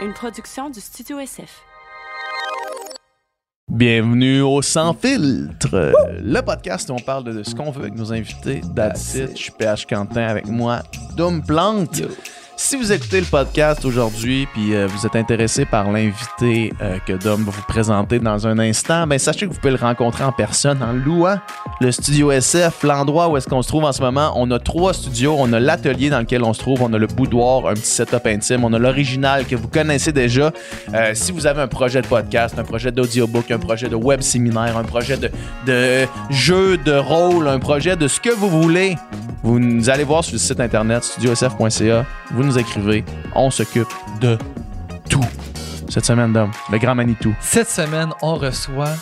une production du Studio SF. Bienvenue au Sans Filtre, le podcast où on parle de ce qu'on veut avec nos invités. That's it. Je suis PH Quentin avec moi, Dom Plante. Si vous écoutez le podcast aujourd'hui puis euh, vous êtes intéressé par l'invité euh, que Dom va vous présenter dans un instant, ben sachez que vous pouvez le rencontrer en personne en louant le studio SF, l'endroit où est-ce qu'on se trouve en ce moment. On a trois studios, on a l'atelier dans lequel on se trouve, on a le boudoir, un petit setup intime, on a l'original que vous connaissez déjà. Euh, si vous avez un projet de podcast, un projet d'audiobook, un projet de web séminaire, un projet de, jeu de rôle, un projet de ce que vous voulez, vous allez voir sur le site internet studiosf.ca, vous nous écrivez, on s'occupe de tout. Cette semaine, Dom, le grand Manitou. Cette semaine, on reçoit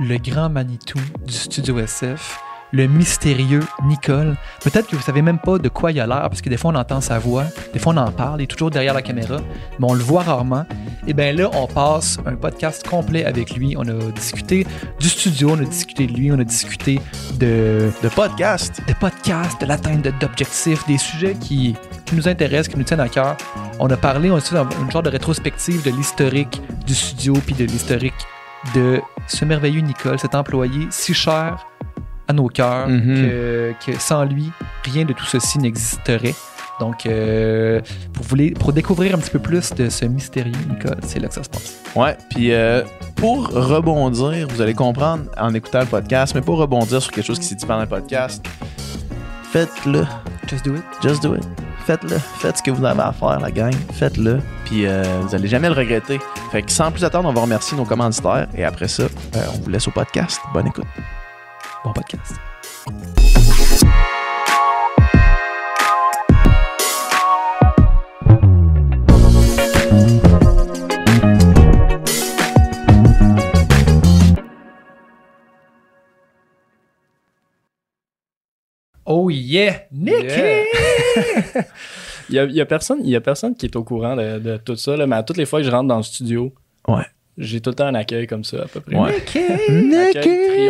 le grand Manitou du Studio SF, le mystérieux Nicole. Peut-être que vous savez même pas de quoi il a l'air, parce que des fois on entend sa voix, des fois on en parle, il est toujours derrière la caméra, mais on le voit rarement. Et bien là, on passe un podcast complet avec lui. On a discuté du studio, on a discuté de lui, on a discuté de, De podcast. de podcasts, de l'atteinte d'objectifs, des sujets qui, qui nous intéressent, qui nous tiennent à cœur. On a parlé aussi dans une genre de rétrospective de l'historique du studio puis de l'historique de ce merveilleux Nicole, cet employé si cher à nos cœurs Mhm. que, que sans lui, rien de tout ceci n'existerait. Donc, euh, pour, pour découvrir un petit peu plus de ce mystérieux Nicole, c'est là que ça se passe. Ouais, puis euh, pour rebondir, vous allez comprendre en écoutant le podcast, mais pour rebondir sur quelque chose qui s'est dit pendant le podcast, faites-le. Just do it. Just do it. Faites-le. Faites ce que vous avez à faire, la gang. Faites-le. Puis euh, vous allez jamais le regretter. Fait que sans plus attendre, on va remercier nos commanditaires. Et après ça, on vous laisse au podcast. Bonne écoute. Bon podcast. Oh yeah! Nicky! Il y a, il y a personne, il y a personne qui est au courant de, de tout ça, là, mais à toutes les fois que je rentre dans le studio, Ouais. j'ai tout le temps un accueil comme ça, à peu près. Ouais. Un accueil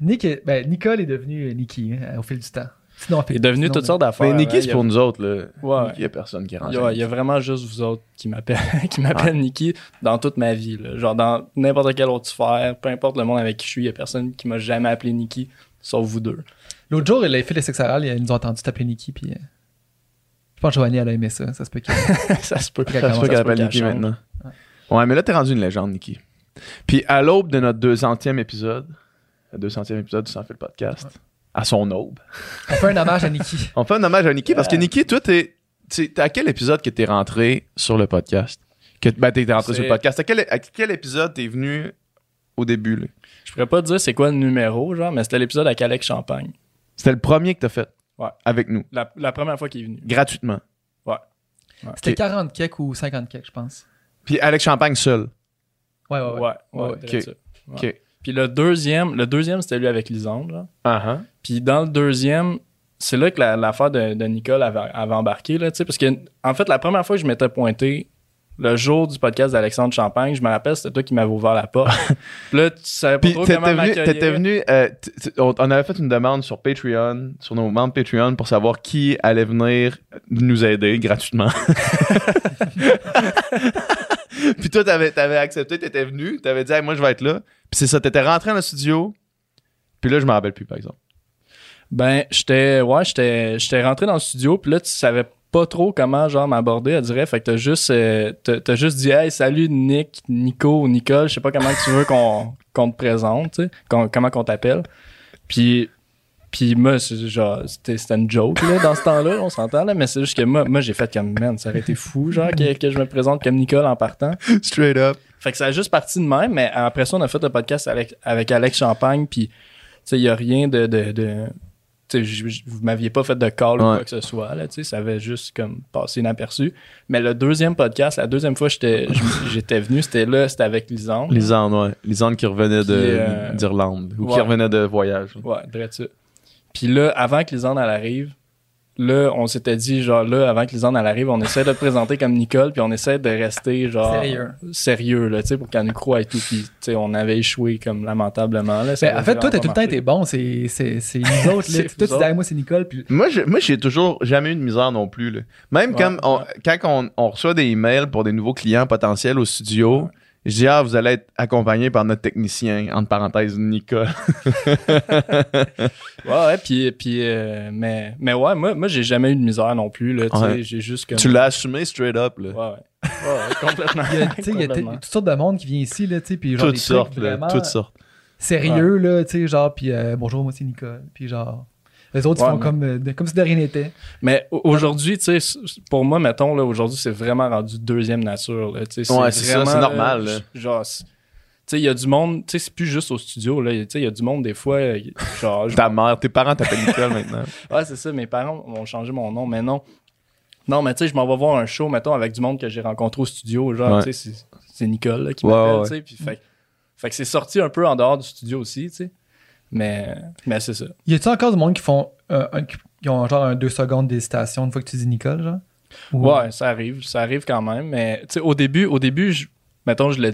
Nick, est- ben, Nicole est devenue Nicky hein, au fil du temps. Sinon, Il est devenu sinon, toutes sortes d'affaires. Mais Niki, hein. c'est a- pour nous autres. Là. Ouais. Il y a personne qui rentre. Il y, a, il y a vraiment juste vous autres qui m'appellent qui m'appellent Nikki dans toute ma vie. là. Genre dans n'importe quelle autre sphère, peu importe le monde avec qui je suis, il y a personne qui m'a jamais appelé Nikki, sauf vous deux. L'autre jour, il a fait les sex orales, ils nous ont entendu t'appeler Nicky, puis. euh, je pense que Joanie, elle a aimé ça. Ça se peut que. ça se peut. Ça se peut qu'elle appelle qu'elle change. maintenant. Ouais, mais là, t'es rendu une légende, Niki. Puis à l'aube de notre 200e épisode, 200e épisode du Sans Fil Podcast, à son aube, On fait un hommage à Nicky. on fait un hommage à Niki parce que Niki, toi, t'es. t'es- t'es à quel épisode que t'es rentré sur le podcast? Que, ben, t'es rentré C'est- sur le podcast. À quel, à quel épisode t'es venu au début? là? Je pourrais pas te dire c'est quoi le numéro, genre, mais c'était l'épisode avec Alex Champagne. C'était le premier que t'as fait. Ouais. Avec nous. La, la première fois qu'il est venu. Gratuitement. C'était Ok. 40 kek ou 50 kek, je pense. Puis Alex Champagne seul. Ouais, ouais, ouais. Ouais, ouais, Ouais, Puis le deuxième, le deuxième c'était lui avec Lisandre. Ah, ah. Puis dans le deuxième, c'est là que la- l'affaire de, de Nicole avait, avait embarqué, là, parce que, en fait, la première fois que je m'étais pointé, le jour du podcast d'Alexandre Champagne, je me rappelle, c'était toi qui m'avais ouvert la porte. Puis là, tu savais pas Puis trop t'étais comment venu, t'étais venu euh, on avait fait une demande sur Patreon, sur nos membres Patreon, pour savoir qui allait venir nous aider gratuitement. Puis toi, t'avais, t'avais accepté, t'étais venu, t'avais dit, Hey, moi, je vais être là. Puis c'est ça, t'étais rentré dans le studio. Puis là, je m'en rappelle plus, par exemple. Ben, j'étais, ouais, j'étais, j'étais rentré dans le studio, puis là, tu savais pas trop comment, genre, m'aborder, elle dirait. Fait que t'as juste, euh, t'as, juste dit, hey, salut Nick, Nico Nicole, je sais pas comment tu veux qu'on, qu'on te présente, tu sais, comment qu'on t'appelle. Puis, puis moi, genre, c'était, c'était une joke, là, dans ce temps-là, on s'entend, là, mais c'est juste que moi, moi, j'ai fait comme, man, ça aurait été fou, genre, que, que je me présente comme Nicole en partant. Straight up. Fait que ça a juste parti de même, mais après ça, on a fait le podcast avec, avec Alex Champagne, puis, tu sais, il y a rien de... de, de tu sais, vous m'aviez pas fait de call ou quoi que ce soit, là, tu sais, ça avait juste comme passé inaperçu. Mais le deuxième podcast, la deuxième fois que j'étais j'étais venu, c'était là, c'était avec Lisandre. Lisandre, ouais. Lisandre qui revenait euh, d'Irlande. Ou qui revenait de voyage. Ouais, direct ça. Puis là, avant que Lisandre elle arrive, là, on s'était dit, genre, là, avant que Lisanne elle arrive, on essaie de te présenter comme Nicole, puis on essaie de rester, genre, Sérieux. sérieux, là, tu sais, pour qu'elle nous croie et tout. Puis, tu sais, on avait échoué, comme, lamentablement, là. Ben, en fait, toi, t'as tout le temps été bon. C'est c'est- c'est nous autres. là. Toi, tu vous dis, Hey, moi, c'est Nicole. Puis Moi, je- moi, j'ai toujours jamais eu de misère non plus. là. Même Ouais, comme on- quand on, on reçoit des emails pour des nouveaux clients potentiels au studio, je dis ah vous allez être accompagné par notre technicien entre parenthèses Nicole. Ouais, ouais, puis, puis euh, mais, mais ouais, moi, moi j'ai jamais eu de misère non plus, là, tu sais, Ouais. j'ai juste comme... tu l'as assumé straight up là. Ouais, ouais. Ouais, complètement. il y a, toutes sortes de monde qui vient ici. Là, tu sais, puis genre, toutes des trucs sortes là, vraiment toutes sortes. Sérieux, là, tu sais, genre, puis euh, bonjour, moi, c'est Nicole. Puis genre, les autres, ils Ouais, font mais- comme, euh, de- comme si de rien n'était. Mais au- aujourd'hui, tu sais, pour moi, mettons, là, aujourd'hui, c'est vraiment rendu deuxième nature, là, sais. Ouais, c'est ça, c'est normal, là. j- Genre, c'est- tu sais, il y a du monde, tu sais, c'est plus juste au studio, là, tu sais, il y a du monde, des fois, euh, genre... Ta mère, tes parents t'appellent Nicole maintenant. Ouais, c'est ça, mes parents ont changé mon nom, mais non. Non, mais tu sais, je m'en vais voir un show, mettons, avec du monde que j'ai rencontré au studio, genre, Ouais. tu sais, c'est- c'est Nicole, là, qui Ouais, m'appelle, ouais. tu sais, puis fait, fait que c'est sorti un peu en dehors du studio aussi, tu sais. Mais, mais c'est ça. Y a-tu encore du monde qui font, euh, un- qui ont genre un deux secondes d'hésitation une fois que tu dis Nicole, genre? Ou- Ouais, ça arrive, ça arrive quand même. Mais tu sais, au début, au début, je, mettons, je l'ai,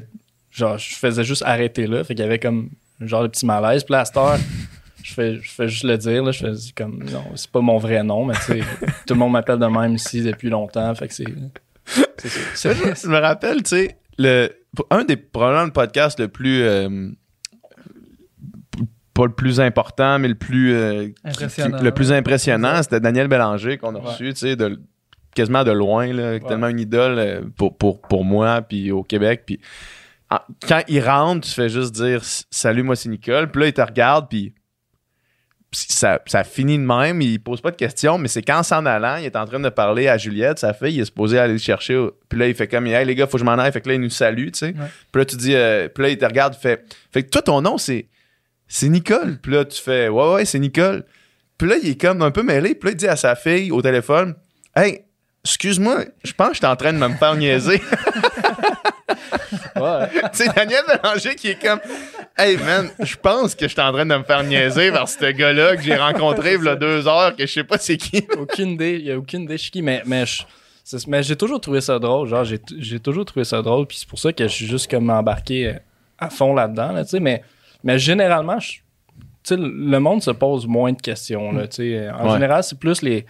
genre, je faisais juste arrêter là, fait qu'il y avait comme un genre de petit malaise. Puis là, à cette heure, je fais, je fais juste le dire, là, je fais comme, non, c'est pas mon vrai nom, mais tu sais, tout le monde m'appelle de même ici depuis longtemps, fait que c'est, c'est ça. C'est- je me rappelle, tu sais, le un des probablement le podcast le plus euh, pas le plus important, mais le plus euh, Impressionnant. qui- le plus impressionnant, c'était Daniel Bélanger qu'on a Ouais. reçu, tu sais, de quasiment de loin, là, tellement une idole euh, pour, pour, pour moi, puis au Québec, puis en- quand il rentre, tu fais juste dire salut, moi c'est Nicole, puis là il te regarde, puis ça, ça finit de même, il pose pas de questions, mais c'est qu'en s'en allant, il est en train de parler à Juliette, sa fille, il est supposé aller le chercher. Puis là, il fait comme, hey les gars, faut que je m'en aille. Fait que là, il nous salue, tu sais. Puis là, tu dis, euh, puis là, il te regarde, fait, fait que toi, ton nom, c'est, c'est Nicole. Puis là, tu fais, ouais, ouais, c'est Nicole. Puis là, il est comme un peu mêlé. Puis là, il dit à sa fille au téléphone, hey, excuse-moi, je pense que j'étais en train de me faire niaiser. Ouais. c'est Daniel Bélanger qui est comme Hey man, je pense que je suis en train de me faire niaiser par ce gars-là que j'ai rencontré il y a deux heures, que je sais pas c'est qui. aucune idée, il y a aucune idée je suis qui, mais, mais, je- j'ai toujours trouvé ça drôle, genre, j'ai, toujours trouvé ça drôle, puis c'est pour ça que je suis juste comme embarqué à fond là-dedans, là, tu sais, mais, mais généralement, je- le monde se pose moins de questions, là, tu sais, en Ouais. général, c'est plus les,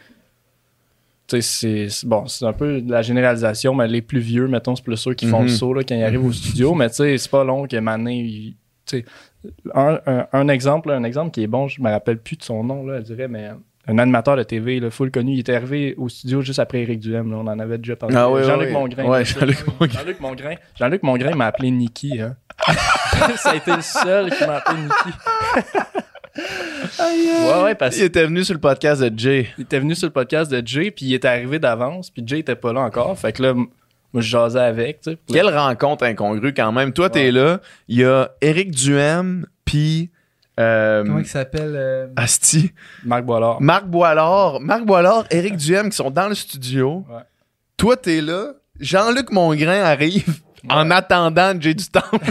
tu sais, c'est, bon, c'est un peu de la généralisation, mais les plus vieux, mettons, c'est plus ceux qui font le saut, là, quand ils arrivent au studio, mais tu sais, c'est pas long que Mané, un, un, un exemple, là, un exemple qui est bon, je me rappelle plus de son nom, là, je dirais, mais un animateur de TV, là, full connu, il était arrivé au studio juste après Eric Duhem, là, on en avait déjà parlé. Ah oui, Jean-Luc oui. Mongrain. Ouais, Jean-Luc Mongrain. Jean-Luc Mongrain. Jean-Luc Mongrain m'a appelé Nicky, hein. Ça a été le seul qui m'a appelé Nicky. ouais, ouais, parce Il était venu sur le podcast de Jay. il était venu sur le podcast de Jay, puis il était arrivé d'avance, puis Jay était pas là encore. Fait que là, moi, je jasais avec, tu sais. Quelle rencontre incongrue quand même. Toi, t'es Ouais. là, il y a Éric Duhem, puis euh, Comment il s'appelle euh, Asti, Marc Boilard. Marc Boilard, Marc Boilard, Éric Duhem qui sont dans le studio. Ouais. Toi, t'es là, Jean-Luc Mongrain arrive en attendant Jay du Temple.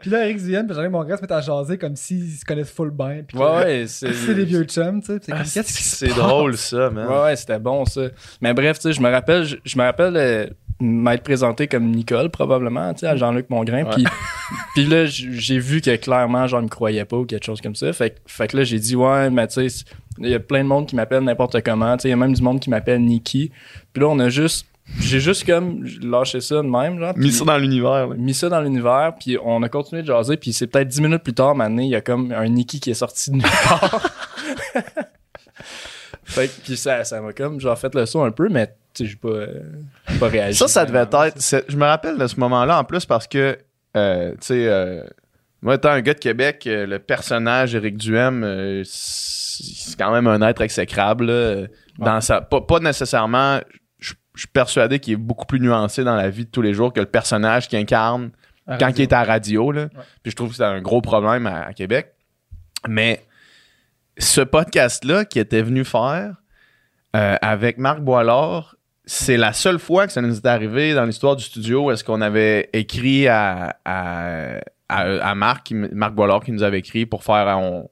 Puis là, Eric Duhem, puis Jean-Luc Mongrain se met à jaser comme s'ils se connaissent full bien. Puis que- Ouais, ouais, c'est. c'est des vieux chums, tu sais. C'est Ah, drôle ça, man. Ouais, ouais, c'était bon ça. Mais bref, tu sais, je me rappelle, je, je me rappelle euh, m'être présenté comme Nicole probablement, tu sais, à Jean-Luc Mongrain. Puis, puis là, j'ai vu que clairement, genre, il me croyait pas ou quelque chose comme ça. Fait, que- fait que là, j'ai dit, ouais, mais tu sais, il y a plein de monde qui m'appelle n'importe comment. Tu sais, il y a même du monde qui m'appelle Nikki. Puis là, on a juste, j'ai juste comme lâché ça de même, genre. Mis ça dans l'univers. mis ça dans l'univers, puis on a continué de jaser, puis c'est peut-être 10 minutes plus tard, maintenant, il y a comme un Nikki qui est sorti de nulle part. fait que, puis ça, ça m'a comme, genre, fait le saut un peu, mais, tu sais, j'ai pas, euh, pas réagi. Ça, ça devait être. c'est- Je me rappelle de ce moment-là en plus parce que, euh, tu sais, euh, moi, étant un gars de Québec, euh, le personnage Éric Duhem, euh, c'est c'est quand même un être exécrable. là, dans sa, pas, pas nécessairement. Je je suis persuadé qu'il est beaucoup plus nuancé dans la vie de tous les jours que le personnage qu'il incarne quand radio. il est à la radio. Là. Puis je trouve que c'est un gros problème à, à Québec. Mais ce podcast-là qui était venu faire euh, avec Marc Boilard, c'est la seule fois que ça nous est arrivé dans l'histoire du studio. Est-ce qu'on avait écrit à, à, à, Marc, Marc Boilard qui nous avait écrit pour faire on,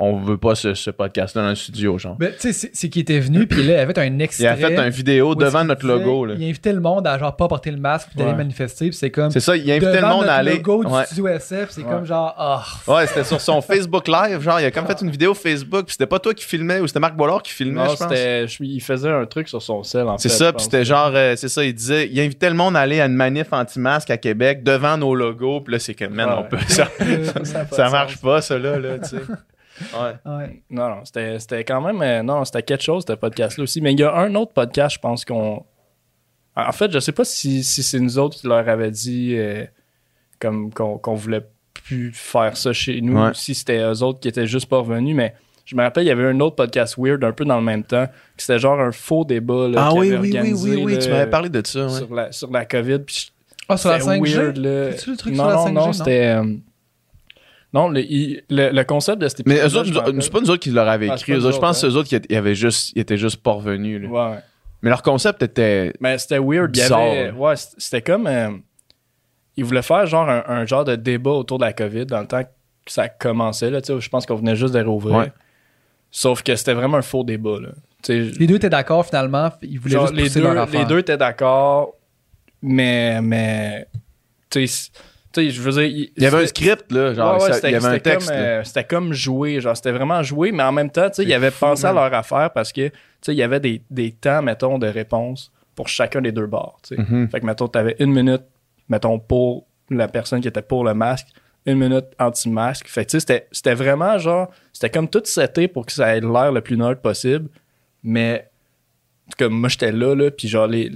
on veut pas ce, ce podcast-là dans le studio, genre. Ben, tu sais, c'est- c'est qu'il était venu, puis là, il avait fait un Il extrait. a fait une vidéo devant notre disait- logo, là. Il invitait le monde à genre pas porter le masque, puis d'aller Ouais. manifester, puis c'est comme. C'est ça, il invitait le monde à aller. logo du Ouais. studio SF, c'est Ouais. comme genre, ah. Ouais, c'était sur son Facebook Live, genre, il a comme fait une vidéo Facebook, puis c'était pas toi qui filmais, ou c'était Marc Bollard qui filmait, Non, je pense. c'était, je- il faisait un truc sur son sel, en C'est fait. ça, je puis c'était genre, euh, c'est ça, il disait, il invitait le monde à aller à une manif anti-masque à Québec devant nos logos, puis là, c'est que, man, Ouais. on peut, ça, Ça ça marche sens. pas, ça, là, là, tu sais. Ouais. ouais. Non, non, c'était, c'était quand même. euh, non, c'était quelque chose, ce podcast-là aussi. Mais il y a un autre podcast, je pense qu'on. En fait, je sais pas si, si c'est nous autres qui leur avait dit euh, comme qu'on, qu'on voulait plus faire ça chez nous, Ouais. ou si c'était eux autres qui étaient juste pas revenus, mais. Je me rappelle, il y avait un autre podcast weird un peu dans le même temps, que c'était genre un faux débat. Là, Ah oui, avait oui, oui, organisé, oui, oui, là, tu m'avais parlé de ça, ouais. sur, la, sur la COVID. Puis Ah, sur la c'était 5G? weird, là. C'est-tu le truc non, sur la non, 5G, non, non? c'était. euh, non, le, il- le, le concept de cet Mais épisode. eux autres, c'est pas nous autres qui leur avaient Ah, écrit, eux autres, je pense que autres, c'est eux autres qui étaient- ils avaient juste, ils étaient juste pas revenus, là. Ouais, ouais. Mais leur concept était, Mais c'était weird. Il y Bizarre, avait, ouais, c'était comme. euh, ils voulaient faire genre un, un genre de débat autour de la COVID dans le temps que ça commençait. Là, je pense qu'on venait juste de rouvrir. Ouais. Sauf que c'était vraiment un faux débat. Là. Les deux étaient d'accord finalement, ils voulaient genre, juste les, deux, leur affaire. les deux étaient d'accord, mais. mais je veux dire. il y avait un script, là, genre, Ouais, ouais, ça- c'était- il y avait un c'était texte, Comme, euh, c'était comme jouer, genre, c'était vraiment jouer, mais en même temps, tu sais, C'est ils avaient pensé à leur affaire parce que, tu sais, il y avait des, des temps, mettons, de réponse pour chacun des deux bords, tu sais. Mhm. Fait que, mettons, t'avais une minute, mettons, pour la personne qui était pour le masque, une minute anti-masque. Fait que, tu sais, c'était- c'était vraiment, genre, c'était comme tout seté pour que ça ait l'air le plus neutre possible, mais comme moi j'étais là là puis genre les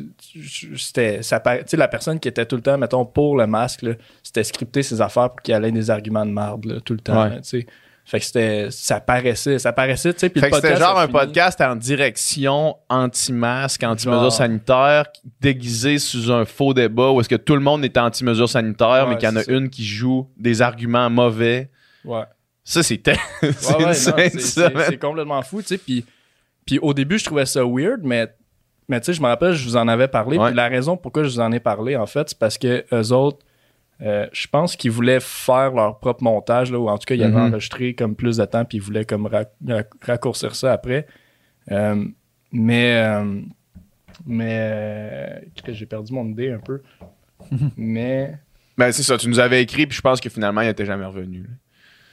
c'était ça tu sais la personne qui était tout le temps mettons pour le masque là, c'était scripter ses affaires pour qu'il y ait des arguments de marde là, tout le temps Ouais. tu sais fait que c'était ça paraissait ça paraissait tu sais puis Fait le que c'était genre un fini. podcast en direction anti-masque, anti-mesures sanitaires, déguisé sous un faux débat où est-ce que tout le monde est anti-mesures sanitaires, Ouais, mais qu'il y en a ça. une qui joue des arguments mauvais. ouais Ça, c'était. c'est Ouais, ouais, non, insane, c'est- ça, c'est man. c'est complètement fou tu sais puis puis au début je trouvais ça weird mais mais tu sais je me rappelle je vous en avais parlé Ouais. puis la raison pourquoi je vous en ai parlé en fait c'est parce que eux autres euh, je pense qu'ils voulaient faire leur propre montage là, ou en tout cas ils avaient Mhm. enregistré comme plus de temps puis ils voulaient comme rac- rac- raccourcir ça après Euh, mais euh, mais euh, j'ai perdu mon idée un peu mais Ben, c'est ça, tu nous avais écrit, puis je pense que finalement, il était jamais revenu. là.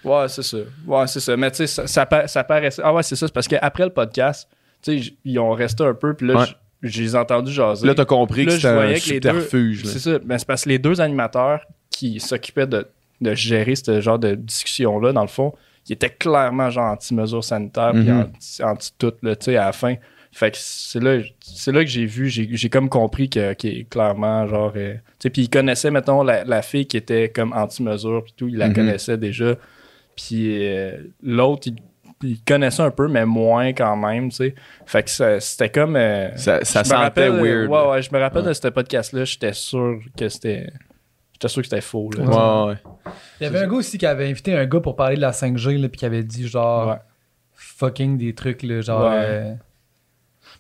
Ouais, c'est ça. Ouais, c'est ça. Mais tu sais, ça, ça, ça paraissait. Ah ouais, c'est ça. C'est parce qu'après le podcast, tu sais, ils ont resté un peu, puis là, Ouais. je les ai entendus jaser. Là, t'as compris Là, que c'était un subterfuge. C'est ça. Ben, c'est parce que les deux animateurs qui s'occupaient de, de gérer ce genre de discussion-là, dans le fond, ils étaient clairement genre anti-mesures sanitaires, puis Mhm. anti- anti-tout, tu sais, à la fin. Fait que c'est là, c'est là que j'ai vu, j'ai, comme compris que, est clairement, genre, euh, tu sais, puis ils connaissaient, mettons, la, la fille qui était comme anti-mesure, puis tout, ils la Mhm. connaissaient déjà. Puis euh, l'autre, il, il connaissait un peu, mais moins quand même, tu sais. Fait que ça- c'était comme... euh, Ça, ça sentait rappelle, euh, weird. Ouais, ouais, je me rappelle Ouais. de ce podcast-là, j'étais sûr que c'était. J'étais sûr que c'était faux. Là. Ouais, ouais. Il y avait un gars aussi qui avait invité un gars pour parler de la 5G, là, puis qui avait dit genre Ouais. fucking des trucs, là, genre. Ouais. euh,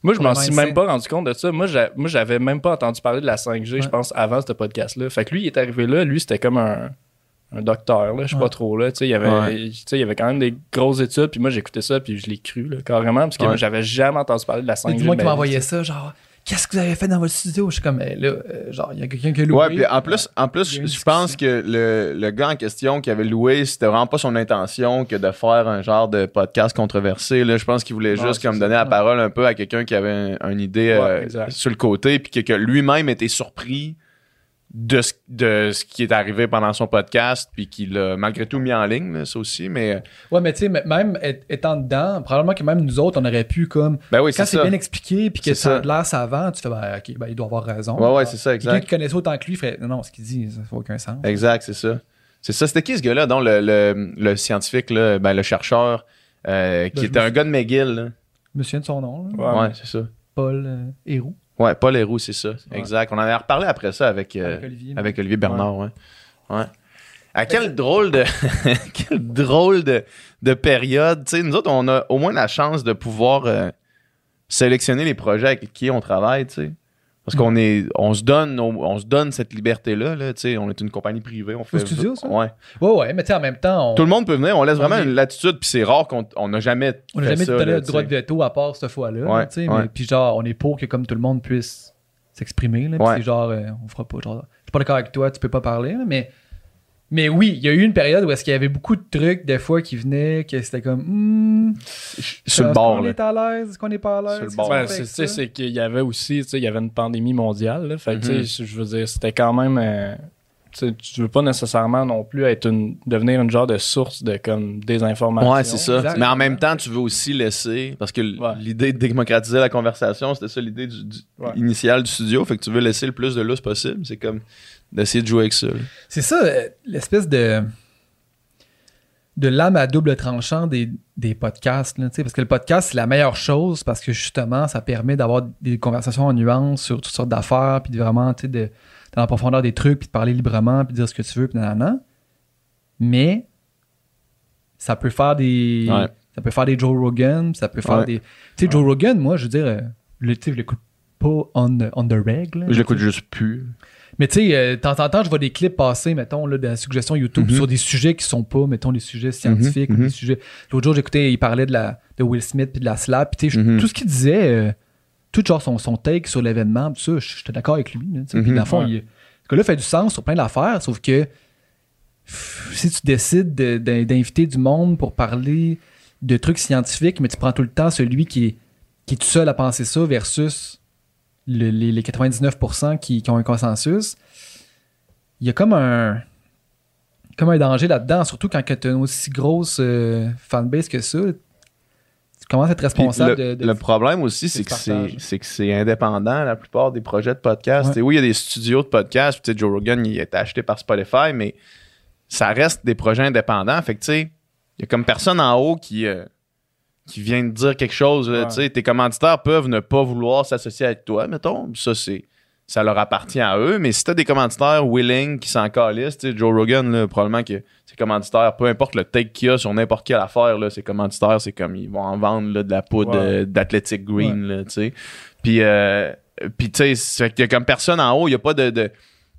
Moi, je m'en suis même pas rendu compte de ça. Moi, j'a- moi, j'avais même pas entendu parler de la 5G, je pense, avant ce podcast-là. Fait que lui, il est arrivé là. Lui, c'était comme un, un docteur, là. Je sais Ouais. pas trop, là. Tu sais, il y avait, Ouais. tu sais, il y avait quand même des grosses études. Puis moi, j'écoutais ça, puis je l'ai cru, là, carrément. Parce que Ouais. moi, j'avais jamais entendu parler de la Il 5G. y a du monde de qui envoyé ça, genre, qu'est-ce que vous avez fait dans votre studio? Je suis comme, Eh, là, euh, genre, il y a quelqu'un qui a loué. Ouais, puis en plus, en je pense que le, le gars en question qui avait loué, c'était vraiment pas son intention que de faire un genre de podcast controversé. Là. Je pense qu'il voulait juste comme ça. donner la parole un peu à quelqu'un qui avait un- une idée Ouais, euh, sur le côté, puis que, que lui-même était surpris de ce, de ce qui est arrivé pendant son podcast, puis qu'il l'a malgré tout mis en ligne, là, ça aussi. Mais euh, Ouais, mais tu sais, même étant dedans, probablement que même nous autres, on aurait pu, comme, ben oui, quand c'est bien expliqué, puis que C'est ça a de l'air savant, tu fais, ben, ok, ben, il doit avoir raison. Ouais, ouais, c'est ça, Quelqu'un exact. qui connaissait autant que lui ferait, non, non, ce qu'il dit, ça fait aucun sens. Exact, c'est ça. C'est ça. C'était qui ce gars-là, donc le, le, le scientifique, là, ben, le chercheur, euh, qui Ben, je était me un gars de McGill, là? Je me souviens de son nom, là. Ouais. Ouais, c'est ça. Paul euh, Héroux. Ouais, Paul Héroux, c'est ça. Ouais. Exact. On en avait reparlé après ça avec, euh, Avec Olivier. avec Olivier Bernard, ouais. Ouais. À quel drôle de quel drôle de, de période. Tu sais, nous autres, on a au moins la chance de pouvoir euh, sélectionner les projets avec qui on travaille, tu sais. Nous Parce qu'on est, on se donne, on, se donne cette liberté-là, là, tu sais, on est une compagnie privée, on fait. studio, ça? Ouais. Ouais, ouais, mais tu sais, en même temps, on Tout le monde peut venir, on laisse On vraiment est- une latitude, puis c'est rare qu'on on n'a jamais. on n'a jamais ça, donné le droit de veto à part cette fois-là. Ouais, sais, ouais. mais Puis genre, on est pour que comme tout le monde puisse s'exprimer. là, puis Ouais. c'est genre, euh, on fera pas. Genre, je suis pas d'accord avec toi, tu peux pas parler. mais, mais oui, il y a eu une période où est-ce qu'il y avait beaucoup de trucs, des fois, qui venaient, que c'était comme. Hmm, Sur le est-ce bord, qu'on là. est à l'aise? Est-ce qu'on est pas à l'aise? Sur le bord. qu'on Ouais, fait c'est, avec tu sais, ça? c'est qu'il y avait aussi, tu sais, il y avait une pandémie mondiale. là. fait que, Mhm. tu sais, je veux dire, c'était quand même. euh, tu tu veux pas nécessairement non plus être une, devenir une genre de source de comme désinformation. Ouais, c'est ça. Mais en même temps, tu veux aussi laisser. Parce que Ouais. l'idée de démocratiser la conversation, c'était ça l'idée du, du- Ouais. initiale du studio. Fait que tu veux laisser le plus de lousse possible. C'est comme d'essayer de jouer avec ça. C'est ça, euh, l'espèce de de lame à double tranchant des, des podcasts. là, parce que le podcast, c'est la meilleure chose parce que justement, ça permet d'avoir des conversations en nuances sur toutes sortes d'affaires, puis de vraiment, tu sais, de, dans la profondeur des trucs, puis de parler librement, puis de dire ce que tu veux, puis nanana. Mais ça peut faire des. Ouais. Ça peut faire des Joe Rogan, ça peut faire Ouais. des. Tu sais, Joe Rogan, moi, je veux dire, euh, le, je l'écoute pas on on the reg. là. Je l'écoute juste plus. Mais tu sais, euh, de temps en temps, je vois des clips passer, mettons, là, de la suggestion YouTube Mhm. sur des sujets qui sont pas, mettons, des sujets scientifiques Mhm, ou des mhm. sujets. L'autre jour, j'écoutais, il parlait de, la, de Will Smith puis de la slap. Puis tu sais, tout ce qu'il disait, euh, tout genre son, son take sur l'événement, tout ça, j'étais d'accord avec lui. là. Puis dans le fond, ouais. il, ce gars-là fait du sens sur plein d'affaires, sauf que pff, si tu décides de- d'in- d'inviter du monde pour parler de trucs scientifiques, mais tu prends tout le temps celui qui est, qui est tout seul à penser ça versus le- les, les 99% qui, qui ont un consensus, il y a comme un comme un danger là-dedans, surtout quand tu as une aussi grosse euh, fanbase que ça. Tu commences à être responsable le, de, de- le problème aussi, c'est ce que c'est, indépendant, la plupart des projets de podcast. Ouais. Oui, il y a des studios de podcast. puis tu sais, Joe Rogan, il été acheté par Spotify, mais ça reste des projets indépendants. Fait que, tu sais, il y a comme personne en haut qui, euh, qui vient de dire quelque chose. Ouais. tu sais. Tes commanditaires peuvent ne pas vouloir s'associer avec toi, mettons. Ça, c'est. Ça leur appartient à eux, mais si t'as des commanditaires willing qui s'en calissent, Joe Rogan, là, probablement que ses commanditaires, peu importe le take qu'il y a sur n'importe quelle affaire, là, ses commanditaires, c'est comme ils vont en vendre là, de la poudre Ouais. euh, d'Athletic Green, tu sais. Puis, euh, puis tu sais, y a comme personne en haut, il n'y a pas de,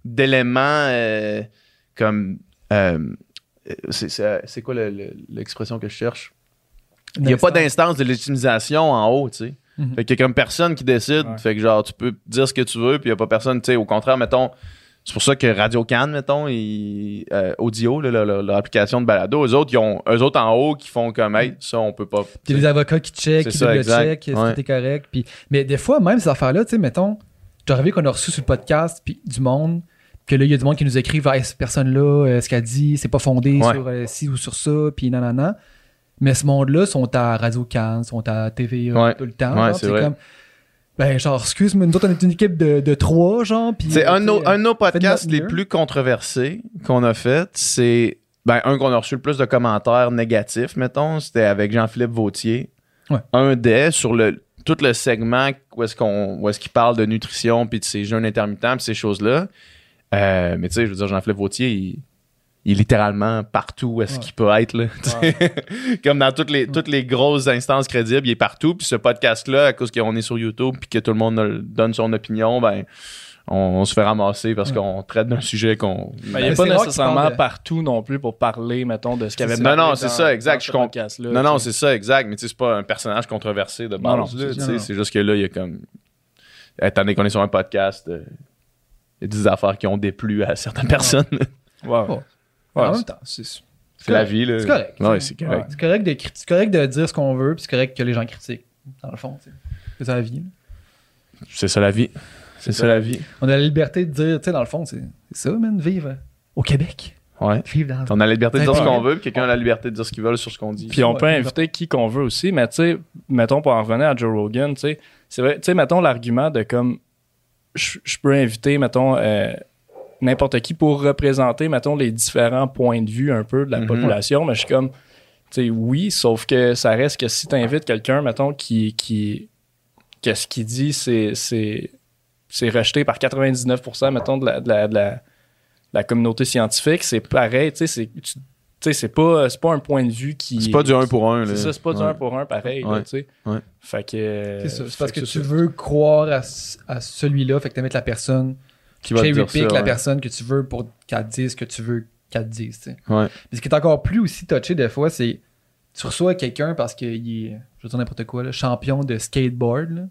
d'éléments euh, comme. euh, c'est, quoi le- le- l'expression que je cherche? Il n'y a pas d'instance de légitimisation en haut, tu sais. Mhm. Fait qu'il y a comme personne qui décide. Ouais. Fait que genre, tu peux dire ce que tu veux, puis il n'y a pas personne, tu sais. Au contraire, mettons, c'est pour ça que Radio Cannes, mettons, ils- euh, Audio, là, leur, leur- leur application de balado, eux autres, ils ont, eux autres en haut qui font comme, hey, ça, on peut pas. Il y a des avocats qui checkent, qui ça, double exact. check, est-ce Ouais. que t'es correct? Puis, mais des fois, même ces affaires-là, tu sais, mettons, j'ai arrivé qu'on a reçu sur le podcast puis du monde, que là, il y a du monde qui nous écrit, hey, cette personne-là, euh, ce qu'elle dit, c'est pas fondé Ouais. sur euh, ci ou sur ça, puis nanana. Mais ce monde-là sont à Radio Cannes, sont à Ouais. tout le temps. Ouais, genre, c'est vrai. comme, ben, genre, excuse-moi, nous autres, on est une équipe de, de trois, genre. C'est euh, un, de nos- un de nos podcasts les plus controversés qu'on a fait. C'est ben, un qu'on a reçu le plus de commentaires négatifs, mettons. C'était avec Jean-Philippe Vautier. Ouais. Un des sur le tout le segment où est-ce qu'on où est-ce qu'il parle de nutrition puis de ses jeûnes intermittents puis ces choses-là. Euh, mais tu sais, je veux dire, Jean-Philippe Vautier, il, il est littéralement partout où est-ce Ouais. qu'il peut être. Là. Comme dans toutes les, toutes les grosses instances crédibles, il est partout. Puis ce podcast-là, à cause qu'on est sur YouTube puis que tout le monde donne son opinion, ben on, on se fait ramasser parce Ouais. qu'on traite d'un sujet qu'on. Mais il c'est pas nécessairement de- partout non plus pour parler, mettons, de ce qu'il y avait Non, non, c'est ça, exact, je non, non, c'est ça, exact. Mais tu sais, c'est pas un personnage controversé de Non, non, base. c'est juste que là, il y a comme. Étant donné qu'on est sur un podcast, euh, il y a des affaires qui ont déplu à certaines personnes. Ouais, ouais. En c'est- même temps, c'est. C'est la vie, là. C'est correct. Ouais, c'est correct. C'est correct, de, c'est correct de dire ce qu'on veut, puis c'est correct que les gens critiquent, dans le fond. C'est ça la vie. là. C'est ça la vie. C'est ça la vie. On a la liberté de dire, tu sais, dans le fond, c'est c'est ça, man, vivre au Québec. Ouais. Vivre dans. On a la liberté de dire ce qu'on veut, puis quelqu'un a la liberté de dire ce qu'il veut sur ce qu'on dit. Puis on peut inviter qui qu'on veut aussi, mais tu sais, mettons pour en revenir à Joe Rogan, tu sais, c'est vrai, tu sais, mettons l'argument de comme je je peux inviter, mettons, euh, n'importe qui pour représenter, mettons, les différents points de vue un peu de la Mhm. population, mais je suis comme, tu sais, oui, sauf que ça reste que si tu invites quelqu'un, mettons, qui, qui, que ce qu'il dit, c'est, c'est, c'est rejeté par 99%, mettons, de la, de la, de la, de la communauté scientifique, c'est pareil, tu sais, c'est, tu, sais, c'est pas, c'est pas un point de vue qui. C'est pas du 1 pour 1. C'est ça, c'est pas du Ouais. 1 pour 1 pareil, Ouais. tu sais. Ouais. Fait que. C'est ça. C'est fait parce que, tu veux croire à, à celui-là, fait que tu mettre la personne, Qui va te cherry dire pick ça, la ouais. personne que tu veux pour qu'elle te dise ce que tu veux qu'elle te dise. tu sais. Ouais. Mais ce qui est encore plus aussi touché des fois, c'est tu reçois quelqu'un parce qu'il est, je veux dire n'importe quoi, là, champion de skateboard. Là.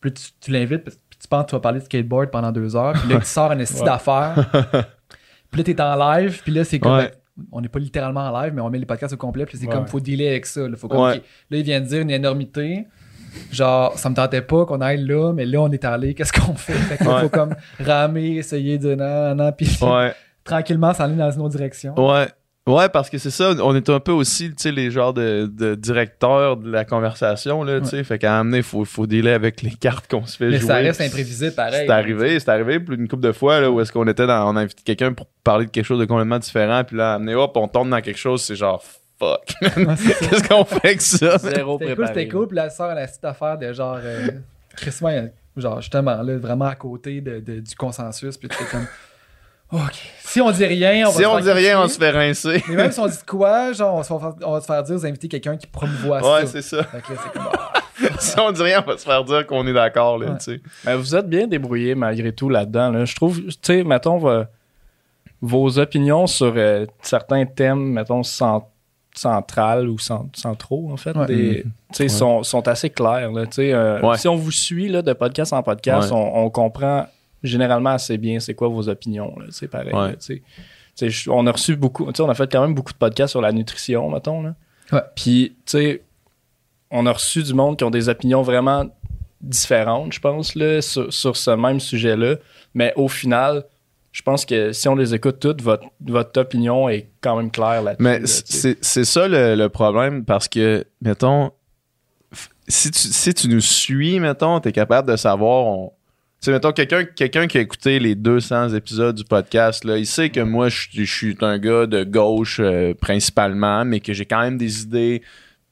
Puis tu, tu l'invites que tu penses que tu vas parler de skateboard pendant deux heures. Puis là, tu sors un esti Ouais. d'affaires. Puis là, t'es en live. Puis là, c'est comme. Ouais. On n'est pas littéralement en live, mais on met les podcasts au complet. Puis c'est Ouais. comme, faut dealer avec ça. Là, faut comme, Ouais. ok, là il vient de dire une énormité. Genre, ça me tentait pas qu'on aille là, mais là, on est allé. Qu'est-ce qu'on fait? Fait que là, Ouais. faut comme ramer, essayer de non, non, puis Ouais. tranquillement s'en aller dans une autre direction. Ouais. Ouais, parce que c'est ça, on est un peu aussi, tu sais, les genres de, de directeurs de la conversation, là, tu sais. Fait qu'à amener, il faut, faut dealer avec les cartes qu'on se fait Mais jouer. ça reste imprévisible, pareil. C'est arrivé, c'est arrivé plus d'une couple de fois, là, où est-ce qu'on était dans, on a invité quelqu'un pour parler de quelque chose de complètement différent, puis là, amener, hop, on tombe dans quelque chose, c'est genre, fuck. Ouais. Qu'est-ce qu'on fait avec ça? Zéro C'était cool, préparé. c'était cool. Puis là, elle sort la petite affaire de genre. Euh, Christmas, genre, justement, là, vraiment à côté de, de- du consensus. Puis tu fais comme. OK. Si on dit rien, on va Si se on faire dit rien, on se fait rincer. Mais même si on dit quoi, genre, on va se faire, on va se faire dire, vous invitez quelqu'un qui promouvoit Ouais, ça. c'est ça. Fait que là, c'est comme. ah, si on dit rien, on va se faire dire qu'on est d'accord, là, Ouais. tu sais. Mais vous êtes bien débrouillé malgré tout là-dedans. là. Je trouve, tu sais, mettons, vo- vos opinions sur euh, certains thèmes, mettons, cent- centrales ou cent- centraux, en fait, Ouais. des- tu sais, Ouais. sont, sont assez clairs. Là, tu sais, euh, Ouais. Si on vous suit là, de podcast en podcast, Ouais. on, on comprend généralement assez bien c'est quoi vos opinions. C'est pareil. Là, on a reçu beaucoup, tu sais, on a fait quand même beaucoup de podcasts sur la nutrition, mettons. Là. Ouais. Puis, tu sais, on a reçu du monde qui ont des opinions vraiment différentes, je pense, là, sur, sur ce même sujet-là. Mais au final, je pense que si on les écoute toutes, votre, votre opinion est quand même claire là-dessus. Mais tu c'est c'est ça le, le problème parce que, mettons, si tu, si tu nous suis, mettons, t'es capable de savoir. On, tu sais, mettons, quelqu'un quelqu'un qui a écouté les 200 épisodes du podcast, là, il sait que moi, je suis- je suis un gars de gauche euh, principalement, mais que j'ai quand même des idées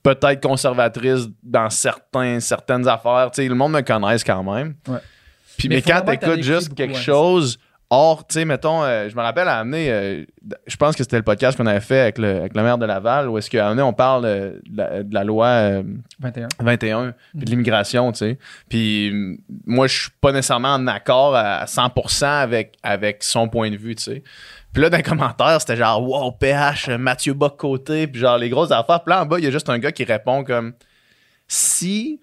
peut-être conservatrices dans certains, certaines affaires. Tu sais, le monde me connaisse quand même. Ouais. Puis, Mais mais, quand t'écoutes écris juste beaucoup, quelque ouais, chose Or, tu sais, mettons, euh, je me rappelle à amener, euh, je pense que c'était le podcast qu'on avait fait avec le, avec le maire de Laval, où est-ce qu'à amener, on parle euh, de, la, de la loi euh, 21. 21, puis de l'immigration, tu sais. Puis moi, je suis pas nécessairement en accord à 100% avec, avec son point de vue, tu sais. Puis là, dans les commentaires, c'était genre, wow, PH, Mathieu Bock-Côté, puis genre les grosses affaires. Puis là, en bas, il y a juste un gars qui répond comme, si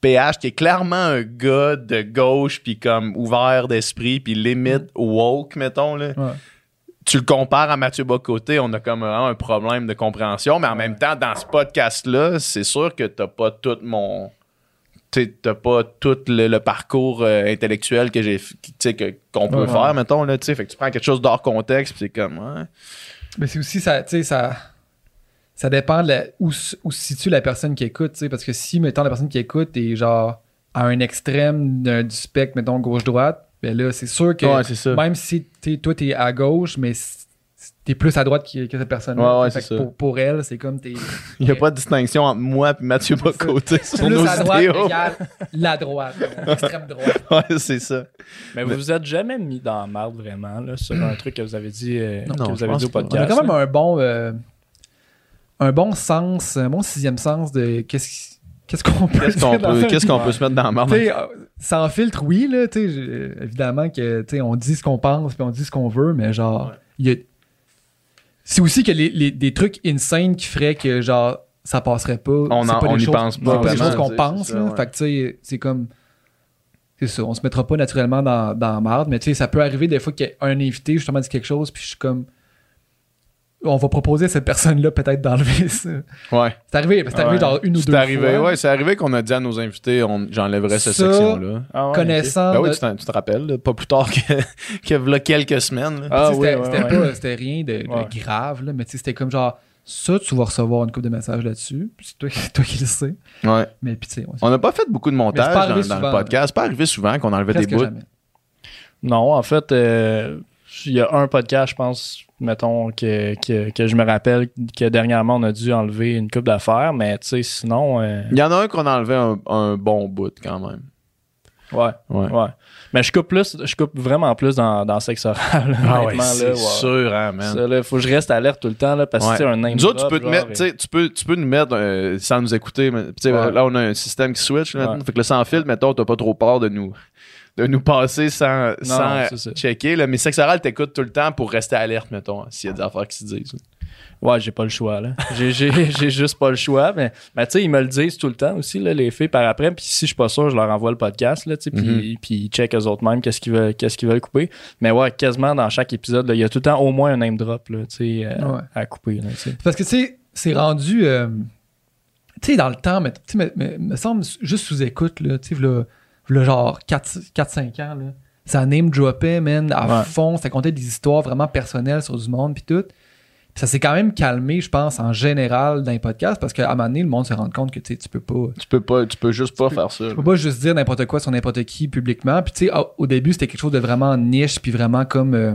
PH, qui est clairement un gars de gauche, puis comme ouvert d'esprit, puis limite woke, mettons, là, Ouais. tu le compares à Mathieu Bocoté, on a comme un problème de compréhension, mais en même temps, dans ce podcast-là, c'est sûr que t'as pas tout mon. T'as pas tout le, le parcours euh, intellectuel que j'ai que, qu'on peut Ouais, faire, mettons, là, t'sais. Fait que tu prends quelque chose d'hors contexte, puis c'est comme, ouais. Mais c'est aussi, ça, tu sais, ça, ça dépend de la- où, se situe la personne qui écoute, tu sais, parce que si, mettons, la personne qui écoute est genre à un extrême du spectre, mettons, gauche-droite, ben là, c'est sûr que Ouais, c'est ça. même si t'es, toi, t'es à gauche, mais t'es plus à droite que, que cette personne-là. Ouais, ouais, Fait c'est que ça. Pour, pour elle, c'est comme t'es Il y a pas de distinction entre moi et Mathieu Bocoté sur nos plus à droite égale la droite, l'extrême droite. Ouais, c'est ça. Mais vous vous êtes jamais mis dans la marde vraiment là, sur un truc que vous avez dit, euh, Non, que vous avez dit au pas. On a podcast. quand même un bon, euh, un bon sens, un bon sixième sens de qu'est-ce qu'est-ce qu'on peut Qu'est-ce qu'on peut, qu'est-ce qu'on peut se mettre dans la marde? Sais, euh, sans filtre, oui, là, tu sais, j'ai- évidemment que, on dit ce qu'on pense, puis on dit ce qu'on veut, mais genre, Ouais. il y a... C'est aussi que les, les- des trucs insane qui feraient que, genre, ça passerait pas. On c'est en- pas on des y choses- pense c'est pas des choses qu'on pense, c'est ça, là. ouais. Fait que, tu sais, c'est comme... C'est ça, on se mettra pas naturellement dans, dans la marde, mais tu sais, ça peut arriver des fois qu'un invité, justement, dit quelque chose, puis je suis comme... On va proposer à cette personne-là peut-être d'enlever ça. Ouais. C'est arrivé, c'est arrivé Ouais. genre une ou deux C'est arrivé, fois. ouais, c'est arrivé qu'on a dit à nos invités, on- j'enlèverais cette Ça, section-là. Ah ouais, Connaissant... Ben oui, tu, te rappelles, là, pas plus tard que, que quelques semaines. là. Ah oui, c'était ouais, c'était ouais. pas- c'était rien de, de Ouais. grave, là, mais tu sais, c'était comme genre, ça, tu vas recevoir une coupe de messages là-dessus. C'est toi, qui- toi qui le sais. Ouais. Mais puis, tu sais, ouais, On n'a pas fait beaucoup de montage dans, le podcast. C'est pas arrivé souvent qu'on enlevait des bouts. jamais. Non, en fait, euh, il y a un podcast, je pense, mettons, que, que, que je me rappelle que dernièrement, on a dû enlever une coupe d'affaires, mais tu sais, sinon. euh, Il y en a un qu'on a enlevé un, un bon bout quand même. Ouais, Ouais. ouais. Mais je coupe plus, je coupe vraiment plus dans, dans sexe oral. Ah ouais, c'est ouais. sûr, hein, man. Ça, là, faut que je reste alerte tout le temps, là, parce que c'est un name Nous autres, tu peux te genre, mettre, et- tu peux, tu peux nous mettre euh, sans nous écouter. mais, tu sais, Ouais. Là, on a un système qui switch. Là. Fait que le sans fil, mettons, t'as pas trop peur de nous, de nous passer sans, sans checker. Là. Mais sexe oral, t'écoutes tout le temps pour rester alerte, mettons, s'il y a des affaires qui se disent. Ouais, j'ai pas le choix, là. J'ai, j'ai, j'ai juste pas le choix. Mais, mais tu sais, ils me le disent tout le temps aussi, là, les filles par après. Puis si je suis pas sûr, je leur envoie le podcast, là, tu sais. Puis, Mhm. puis ils checkent eux autres mêmes qu'est-ce qu'ils veulent, qu'est-ce qu'ils veulent couper. Mais ouais, quasiment dans chaque épisode, là, il y a tout le temps au moins un name drop, là, tu sais, euh, Ouais. à couper, là. Parce que, tu sais, c'est rendu. euh, tu sais, dans le temps, mais, tu sais, me semble juste sous écoute, là, tu sais, v'là genre 4-5 ans, là. Ça name dropait, man, à Ouais. fond. Ça comptait des histoires vraiment personnelles sur du monde, puis tout. Puis ça s'est quand même calmé, je pense, en général dans les podcasts, parce qu'à un moment donné, le monde se rend compte que, tu peux pas. Tu peux pas, tu peux juste pas faire ça. Tu peux pas juste dire n'importe quoi sur n'importe qui publiquement. Puis tu sais, au- début, c'était quelque chose de vraiment niche, puis vraiment comme euh,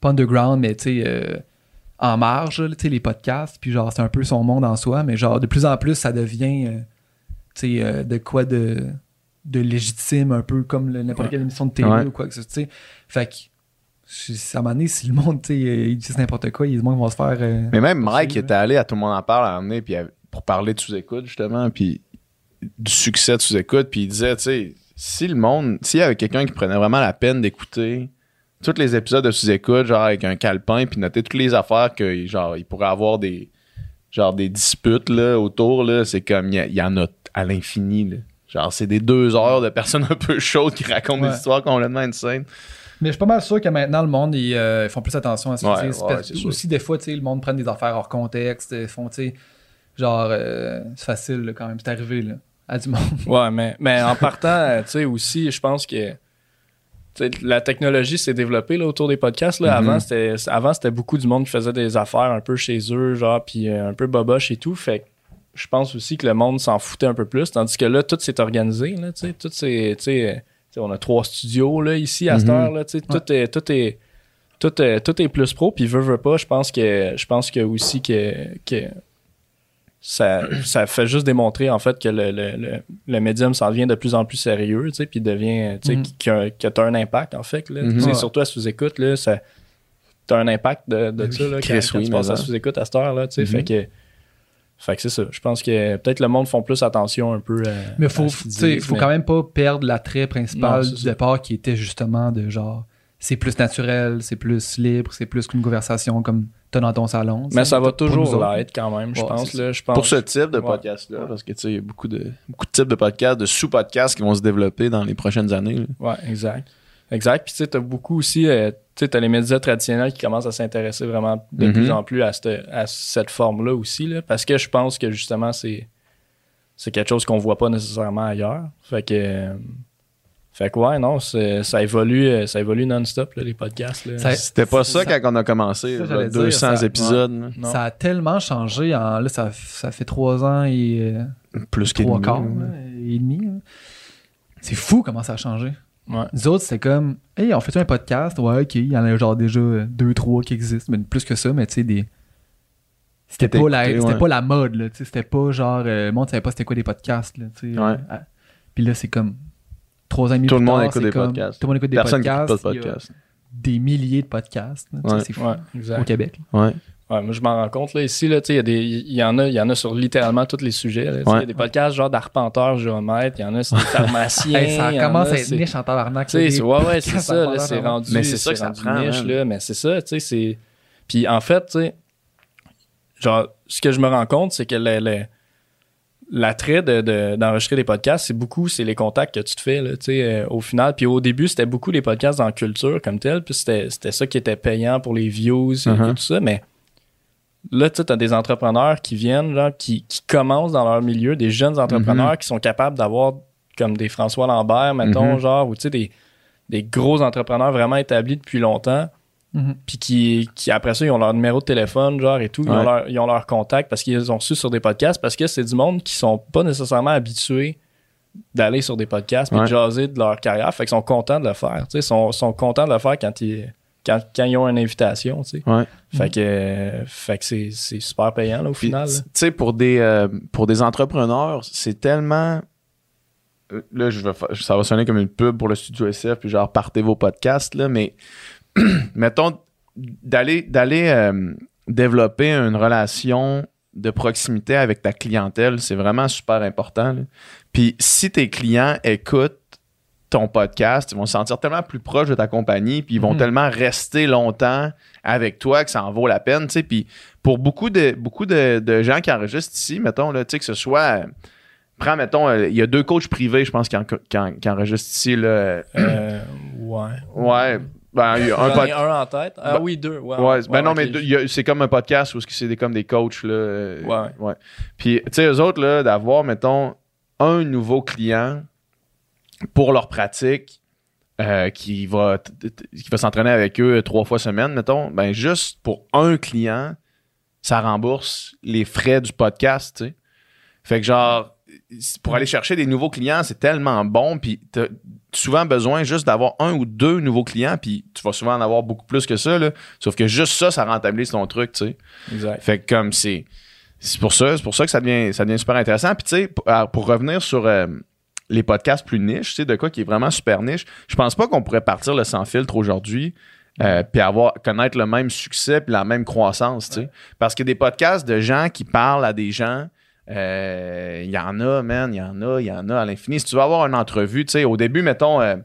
pas underground, mais tu sais, euh, en marge, là, tu sais, les podcasts. Puis genre, c'est un peu son monde en soi, mais genre, de plus en plus, ça devient, euh, tu sais, euh, de quoi de, de légitime, un peu comme n'importe quelle émission de télé Ouais. ou quoi que ce soit. Fait que, à un moment donné, si le monde, tu sais, ils disent n'importe quoi, ils vont se faire. euh, Mais même Mike Aussi, était allé à Tout le monde en parle à un moment donné, puis il pour parler de sous-écoute, justement, puis du succès de sous-écoute, puis il disait, tu sais, si le monde, s'il y avait quelqu'un qui prenait vraiment la peine d'écouter tous les épisodes de sous-écoute, genre avec un calepin, puis noter toutes les affaires que, genre, il pourrait avoir des, genre, des disputes, là, autour, là, c'est comme, il y, il en a à l'infini. Genre, c'est des deux heures de personnes un peu chaudes qui racontent Ouais. des histoires complètement insane. Mais je suis pas mal sûr que maintenant, le monde, ils, euh, ils font plus attention à ça. Ouais, ouais, aussi, des fois, tu sais, le monde prend des affaires hors contexte. Ils font, tu sais, genre, euh, c'est facile là, quand même. C'est arrivé, là, à du monde. Ouais, mais, mais en partant, euh, tu sais, aussi, je pense que la technologie s'est développée là, autour des podcasts. Là. Mhm. Avant, c'était avant, c'était beaucoup du monde qui faisait des affaires un peu chez eux, genre, puis euh, un peu boboche et tout. Fait que je pense aussi que le monde s'en foutait un peu plus. Tandis que là, tout s'est organisé. Là, tout sais, on a trois studios là, ici à cette Mhm. heure. Là, tout, est, tout, est, tout, est, tout est plus pro. Puis veut, veut pas, je pense que je pense que aussi que, que ça, ça fait juste démontrer en fait que le, le, le, le médium s'en vient de plus en plus sérieux, puis devient, tu que, que t'as un impact en fait, là. Mhm. Surtout à sous-écoute, là, ça, t'as un impact de, de Ben ça, là, quand, quand oui, tu passes à sous-écoute à cette heure, là, tu sais, fait que, fait que c'est ça. Je pense que peut-être le monde font plus attention un peu. à- Mais faut, à ce sais, disent, faut mais- quand même pas perdre l'attrait principal Non, du ça. départ qui était justement de genre, c'est plus naturel, c'est plus libre, c'est plus qu'une conversation comme t'as dans ton salon. Mais ça va toujours l'être quand même, je Ouais, pense, c'est là. Je pense. Pour ce type de Ouais. podcast-là, parce que, tu sais, il y a beaucoup de, beaucoup de types de podcasts, de sous-podcasts qui vont se développer dans les prochaines années. là. Ouais, exact. Exact. Puis tu sais, t'as beaucoup aussi, euh, tu sais, t'as les médias traditionnels qui commencent à s'intéresser vraiment de Mhm. plus en plus à cette, à cette forme-là aussi, là, parce que je pense que justement, c'est, c'est quelque chose qu'on voit pas nécessairement ailleurs. Fait que, euh, fait que ouais, non, ça évolue, euh, ça évolue non-stop, les podcasts. C'était pas ça, Ça- quand on a commencé, ça, là, j'allais dire, 200 ça- épisodes. Ça a tellement changé. En, là, ça, ça fait trois ans et euh, Plus trois quarts et demi. là. C'est fou comment ça a changé. Ouais. Nous autres, c'était comme, hey, on fait un podcast? Ouais, ok. Il y en a genre déjà deux, trois qui existent, mais plus que ça, mais tu sais, des. C'était pas, la, c'était ouais. pas la mode, là. tu sais, C'était pas genre, euh, le monde savait pas c'était quoi des podcasts, là. tu sais. Ouais. Euh. Puis là, c'est comme, trois ans et demi Tout le monde tard, écoute des comme- podcasts. Tout le monde écoute des Personne podcasts. écoute pas de podcast. Des milliers de podcasts, là, tu sais, Ouais. c'est fou. Ouais, Au. Québec. Ouais. Ouais, moi je m'en rends compte là ici là, tu sais, il y a des il y en a il y en a sur littéralement tous les sujets là, tu sais, Il y a des podcasts genre d'arpenteurs, géomètres, il y en a sur des pharmaciens, Hey, ça y commence a, à être c'est- niche en tabarnak. C'est- ouais, ouais, c'est ça, c'est rendu, Mais c'est ça que ça rendu prend, niche, là, mais c'est ça, tu sais, c'est... Puis en fait, tu sais, genre, ce que je me rends compte, c'est que le- le- l'attrait de, de- d'enregistrer des podcasts, c'est beaucoup, c'est les contacts que tu te fais, là, tu sais, euh, au final. Puis au début, c'était beaucoup les podcasts en culture comme tel, puis c'était, c'était ça qui était payant pour les views et, Uh-huh. et tout ça, mais là, tu sais, t'as des entrepreneurs qui viennent, genre, qui, qui commencent dans leur milieu, des jeunes entrepreneurs qui sont capables d'avoir comme des François Lambert, mettons, Mhm. genre, ou tu sais, des, des gros entrepreneurs vraiment établis depuis longtemps, Mhm. puis qui, qui, après ça, ils ont leur numéro de téléphone, genre, et tout, ils, ont leur, ils ont leur contact parce qu'ils ont su sur des podcasts, parce que c'est du monde qui sont pas nécessairement habitués d'aller sur des podcasts puis Ouais. de jaser de leur carrière, fait qu'ils sont contents de le faire, tu sais, sont, sont contents de le faire quand ils, quand, quand ils ont une invitation, tu sais. Ouais. Fait que, euh, fait que c'est, c'est super payant, là, au Puis, final. tu sais, pour des, euh, pour des entrepreneurs, c'est tellement euh, là, je vais ça va sonner comme une pub pour le studio SF, puis genre, partez vos podcasts, là, mais mettons, d'aller, d'aller euh, développer une relation de proximité avec ta clientèle, c'est vraiment super important. là. Puis si tes clients écoutent ton podcast, ils vont se sentir tellement plus proches de ta compagnie, puis ils vont Mhm. tellement rester longtemps avec toi que ça en vaut la peine, tu sais. Puis pour beaucoup de, beaucoup de, de gens qui enregistrent ici, mettons, là, tu sais, que ce soit... euh, prends, mettons, euh, il y a deux coachs privés, je pense, qui, en- qui en- qui enregistrent ici, là. Euh, ouais. Ouais. Ben, il y a un un en tête. Ah Bah, oui, deux. Ouais, Ouais, ben non, mais c'est comme un podcast où c'est comme des coachs. Là, euh, Ouais. Puis, tu sais, eux autres, là, d'avoir, mettons, un nouveau client pour leur pratique euh, qui va, qui va s'entraîner avec eux trois fois semaine, mettons, ben juste pour un client, ça rembourse les frais du podcast, tu sais. Fait que genre, pour aller chercher des nouveaux clients, c'est tellement bon, puis t'as souvent besoin juste d'avoir un ou deux nouveaux clients, puis tu vas souvent en avoir beaucoup plus que ça, là. Sauf que juste ça, ça rentabilise ton truc, tu sais. Exact. Fait que comme c'est c'est pour ça, c'est pour ça que ça devient ça devient super intéressant. Puis tu sais pour, alors, pour revenir sur euh, les podcasts plus niches, tu sais de quoi qui est vraiment super niche, je pense pas qu'on pourrait partir le sans filtre aujourd'hui. euh, puis avoir connaître le même succès puis la même croissance, tu sais. Parce que des podcasts de gens qui parlent à des gens, euh, il y en a, man, il y en a, il y en a à l'infini. Si tu veux avoir une entrevue, tu sais, au début, mettons, euh,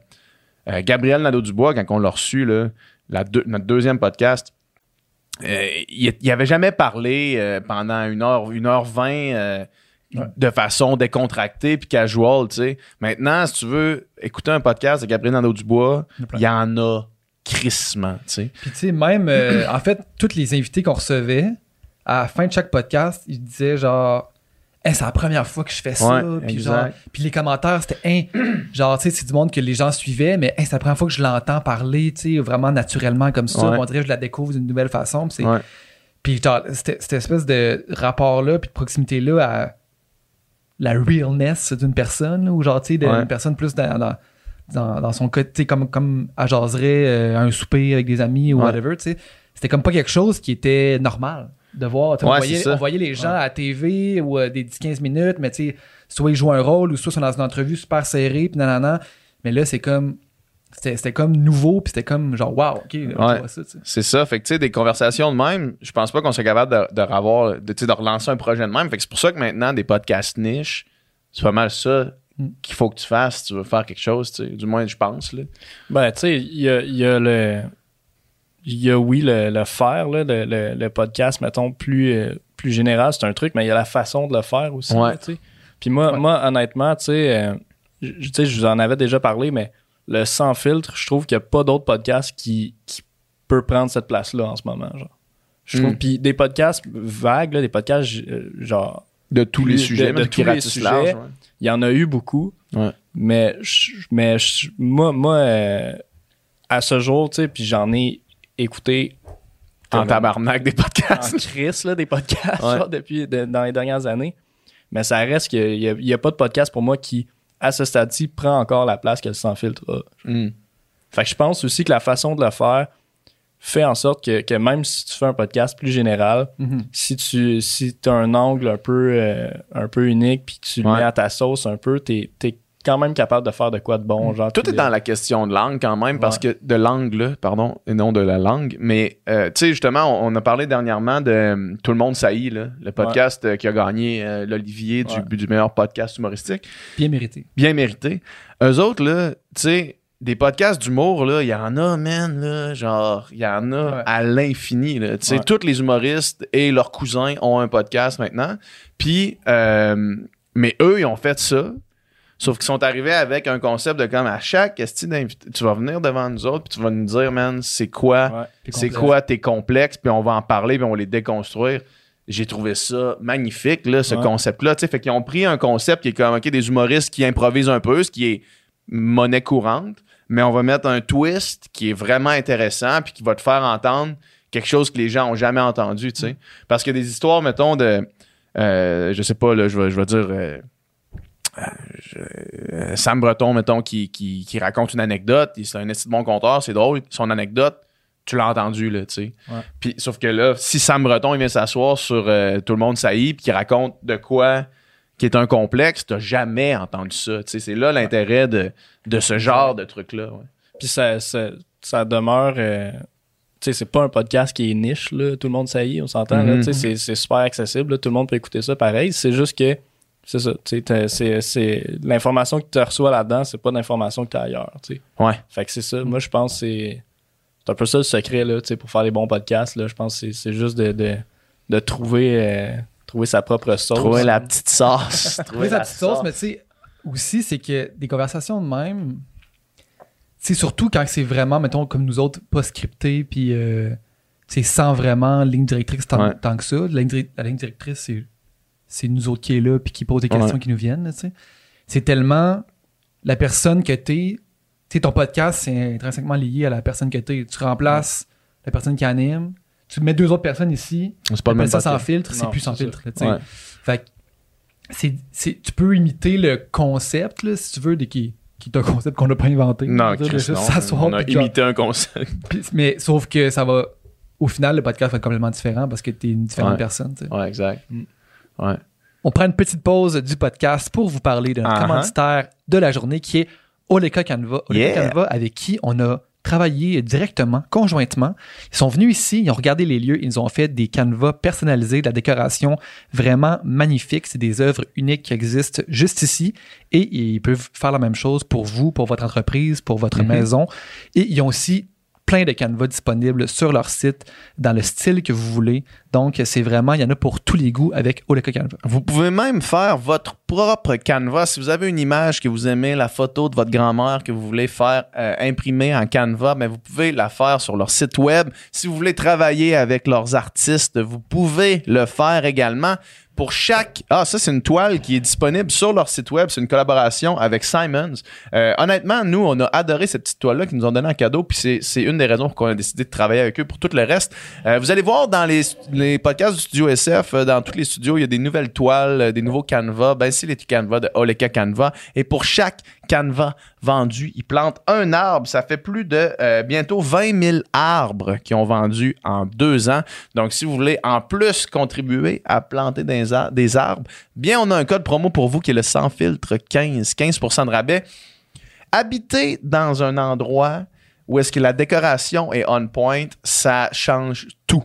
euh, Gabriel Nadeau-Dubois, quand on l'a reçu, là, la deux- notre deuxième podcast, il, il avait jamais parlé pendant une heure, une heure vingt Ouais. de façon décontractée puis casual, tu sais. Maintenant, si tu veux écouter un podcast de Gabriel a plein. il y en a crissement, tu sais. Puis tu sais, même, euh, en fait, tous les invités qu'on recevait, à la fin de chaque podcast, ils disaient genre, Hey, c'est la première fois que je fais ça. Ouais, puis, genre, puis les commentaires, c'était, Hey, genre, tu sais, c'est du monde que les gens suivaient, mais hey, c'est la première fois que je l'entends parler, tu sais, vraiment naturellement comme ça. Ouais. On dirait que je la découvre d'une nouvelle façon. Puis c'est- Ouais. Puis genre, cette, cette espèce de rapport-là, puis de proximité-là à la realness d'une personne, ou genre, tu sais, d'une Ouais. personne plus dans, dans, dans, dans son côté, comme, comme elle jaserait euh, à un souper avec des amis ou Ouais. whatever, tu sais. C'était comme pas quelque chose qui était normal de voir. On, voyait, on voyait les gens à TV ou euh, des 10-15 minutes, mais tu sais, soit ils jouent un rôle ou soit ils sont dans une entrevue super serrée, puis nanana. Mais là, c'est comme. C'était comme nouveau, puis c'était comme genre, wow, ok, Ouais. ça. C'est ça. Fait que, tu sais, des conversations de même, je pense pas qu'on soit capable de, de, revoir- de, tu sais, de relancer un projet de même. Fait que c'est pour ça que maintenant, des podcasts niches, c'est pas mal ça Mm. qu'il faut que tu fasses si tu veux faire quelque chose, tu sais. Du moins, je pense, là. Ben, tu sais, il y a, il y a le. Il y a, oui, le, le faire, là, le, le- le podcast, mettons, plus, euh, plus général, c'est un truc, mais il y a la façon de le faire aussi. Ouais. là, tu sais. Puis moi, Ouais. moi, honnêtement, tu sais, euh, tu sais, je vous en avais déjà parlé, mais le sans filtre, je trouve qu'il n'y a pas d'autre podcast qui, qui peut prendre cette place-là en ce moment. Genre. Je trouve. Mm. Puis des podcasts vagues, là, des podcasts euh, genre De tous les De- sujets, de tous les sujets. large, ouais. il y en a eu beaucoup. Ouais. Mais, je- mais je- moi, moi euh, à ce jour, tu sais, puis j'en ai écouté En tabarnak des en podcasts. crise là, des podcasts Ouais. genre, depuis de- dans les dernières années. Mais ça reste qu'il n'y a, y a pas de podcast pour moi qui, à ce stade-ci, prend encore la place que le sans filtre a. Mm. Fait que je pense aussi que la façon de le faire fait en sorte que, que même si tu fais un podcast plus général, Mhm. si tu si as un angle un peu, euh, un peu unique puis que tu le Ouais. mets à ta sauce un peu, t'es es quand même capable de faire de quoi de bon. Genre, Tout est dans la question de langue quand même, parce Ouais. que de l'angle, pardon, et non de la langue. Mais, euh, tu sais, justement, on, on a parlé dernièrement de euh, Tout le monde saillit, là, le podcast euh, qui a gagné euh, l'Olivier du, Ouais. du meilleur podcast humoristique. Bien mérité. Bien mérité. Eux autres, là, tu sais, des podcasts d'humour, là, il y en a, man, là, genre, il y en a Ouais. à l'infini, là. Tu sais, Ouais. tous les humoristes et leurs cousins ont un podcast maintenant. Puis, euh, mais eux, ils ont fait ça. Sauf qu'ils sont arrivés avec un concept de comme à chaque esti d'invité, tu vas venir devant nous autres, puis tu vas nous dire, man, c'est quoi, Ouais. c'est quoi tes complexes, puis on va en parler, puis on va les déconstruire. J'ai trouvé ça magnifique, là, ce Ouais. concept-là. Fait qu'ils ont pris un concept qui est comme, OK, des humoristes qui improvisent un peu, ce qui est monnaie courante, mais on va mettre un twist qui est vraiment intéressant, puis qui va te faire entendre quelque chose que les gens ont jamais entendu, tu sais. Parce que des histoires, mettons, de... euh, je sais pas, là, je vais, je vais dire... euh, je- euh, Sam Breton, mettons, qui, qui, qui raconte une anecdote. Il- C'est un esti de bon conteur, c'est drôle. Son anecdote, tu l'as entendu, là, tu sais. Ouais. Puis, sauf que là, si Sam Breton, il vient s'asseoir sur euh, Tout le monde saillit, puis qu'il raconte de quoi qui est un complexe, t'as jamais entendu ça. Tu sais, c'est là l'intérêt de, de ce genre de truc-là. ouais. Puis ça, ça, ça demeure. euh, tu sais, c'est pas un podcast qui est niche, là. Tout le monde sait, on s'entend, là. Mhm. Tu sais, c'est- c'est super accessible, là. Tout le monde peut écouter ça pareil. C'est juste que. C'est ça. Tu sais, t'as- c'est, c'est l'information que tu reçois là-dedans, c'est pas l'information que tu as ailleurs. Tu sais. Ouais. Fait que c'est ça. Moi, je pense que c'est. C'est un peu ça le secret, là, tu sais, pour faire des bons podcasts, là. Je pense que c'est, c'est juste de, de, de trouver, euh, trouver sa propre sauce. Trouver la petite sauce. Oui, sa petite sauce, mais tu sais, aussi, c'est que des conversations de même, c'est surtout quand c'est vraiment, mettons, comme nous autres, pas scripté, puis euh, c'est sans vraiment ligne directrice tant, Ouais. tant que ça. La ligne, la ligne directrice, c'est, c'est nous autres qui est là, puis qui pose des questions Ouais. qui nous viennent, tu sais. C'est tellement la personne que t'es. Tu ton podcast, c'est intrinsèquement lié à la personne que t'es. Tu remplaces la personne qui anime. Tu mets deux autres personnes ici, C'est pas le Appelle même ça sans filtre, c'est plus sans filtre. là, tu sais. Ouais. Fait que c'est, c'est- tu peux imiter le concept, là, si tu veux, des, qui, qui est un concept qu'on n'a pas inventé. Non, dire, juste non. s'asseoir, On a genre- imité un concept. mais sauf que ça va. Au final, le podcast va être complètement différent parce que tu es une différente Ouais. personne. Ouais, exact. Mm. Ouais. On prend une petite pause du podcast pour vous parler de notre Uh-huh. commanditaire de la journée qui est Oleka Canva. Oleka Yeah. Canva avec qui on a travaillé directement, conjointement. Ils sont venus ici, ils ont regardé les lieux, ils ont fait des canevas personnalisés, de la décoration vraiment magnifique. C'est des œuvres uniques qui existent juste ici et ils peuvent faire la même chose pour vous, pour votre entreprise, pour votre Mhm. maison. Et ils ont aussi plein de canevas disponibles sur leur site dans le style que vous voulez. Donc, c'est vraiment, il y en a pour tous les goûts avec Oleka Canva. Vous pouvez même faire votre propre canevas. Si vous avez une image que vous aimez, la photo de votre grand-mère que vous voulez faire euh, imprimer en canevas, ben vous pouvez la faire sur leur site web. Si vous voulez travailler avec leurs artistes, vous pouvez le faire également. Pour chaque... Ah, ça, c'est une toile qui est disponible sur leur site web. C'est une collaboration avec Simons. Euh, honnêtement, nous, on a adoré cette petite toile-là qu'ils nous ont donné en cadeau. Puis c'est- une des raisons pour qu'on a décidé de travailler avec eux pour tout le reste. Euh, vous allez voir dans les podcasts du Studio SF, euh, dans tous les studios, il y a des nouvelles toiles, euh, des nouveaux canevas. Ben, c'est les canevas de Oleka Canva. Et pour chaque canevas vendu, ils plantent un arbre. Ça fait plus de euh, bientôt 20 000 arbres qui ont vendu en deux ans. Donc, si vous voulez en plus contribuer à planter des arbres, bien, on a un code promo pour vous qui est le sans filtre 15, 15% de rabais. Habiter dans un endroit où est-ce que la décoration est on point, ça change tout.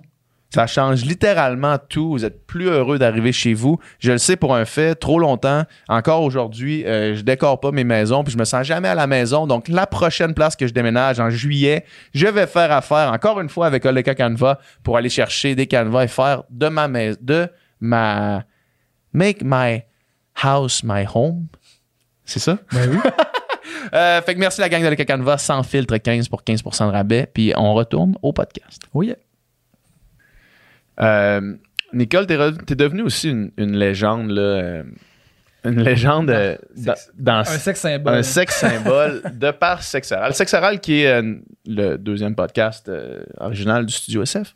Ça change littéralement tout. Vous êtes plus heureux d'arriver chez vous. Je le sais pour un fait, trop longtemps, encore aujourd'hui, euh, je décore pas mes maisons, puis je me sens jamais à la maison. Donc, la prochaine place que je déménage en juillet, je vais faire affaire encore une fois avec Oleka Canva pour aller chercher des canvas et faire de ma maison, de ma make my house my home. C'est ça? Ben oui. Euh, fait que merci la gang de Oleka Canva, sans filtre 15 pour 15% de rabais. Puis on retourne au podcast. Oui. Euh, Nicole, t'es, t'es devenue aussi une, une légende, là, euh, une légende euh, dans, Un sexe symbole. un sexe symbole de par Sexe Oral. Sexe Oral qui est euh, le deuxième podcast original du Studio SF,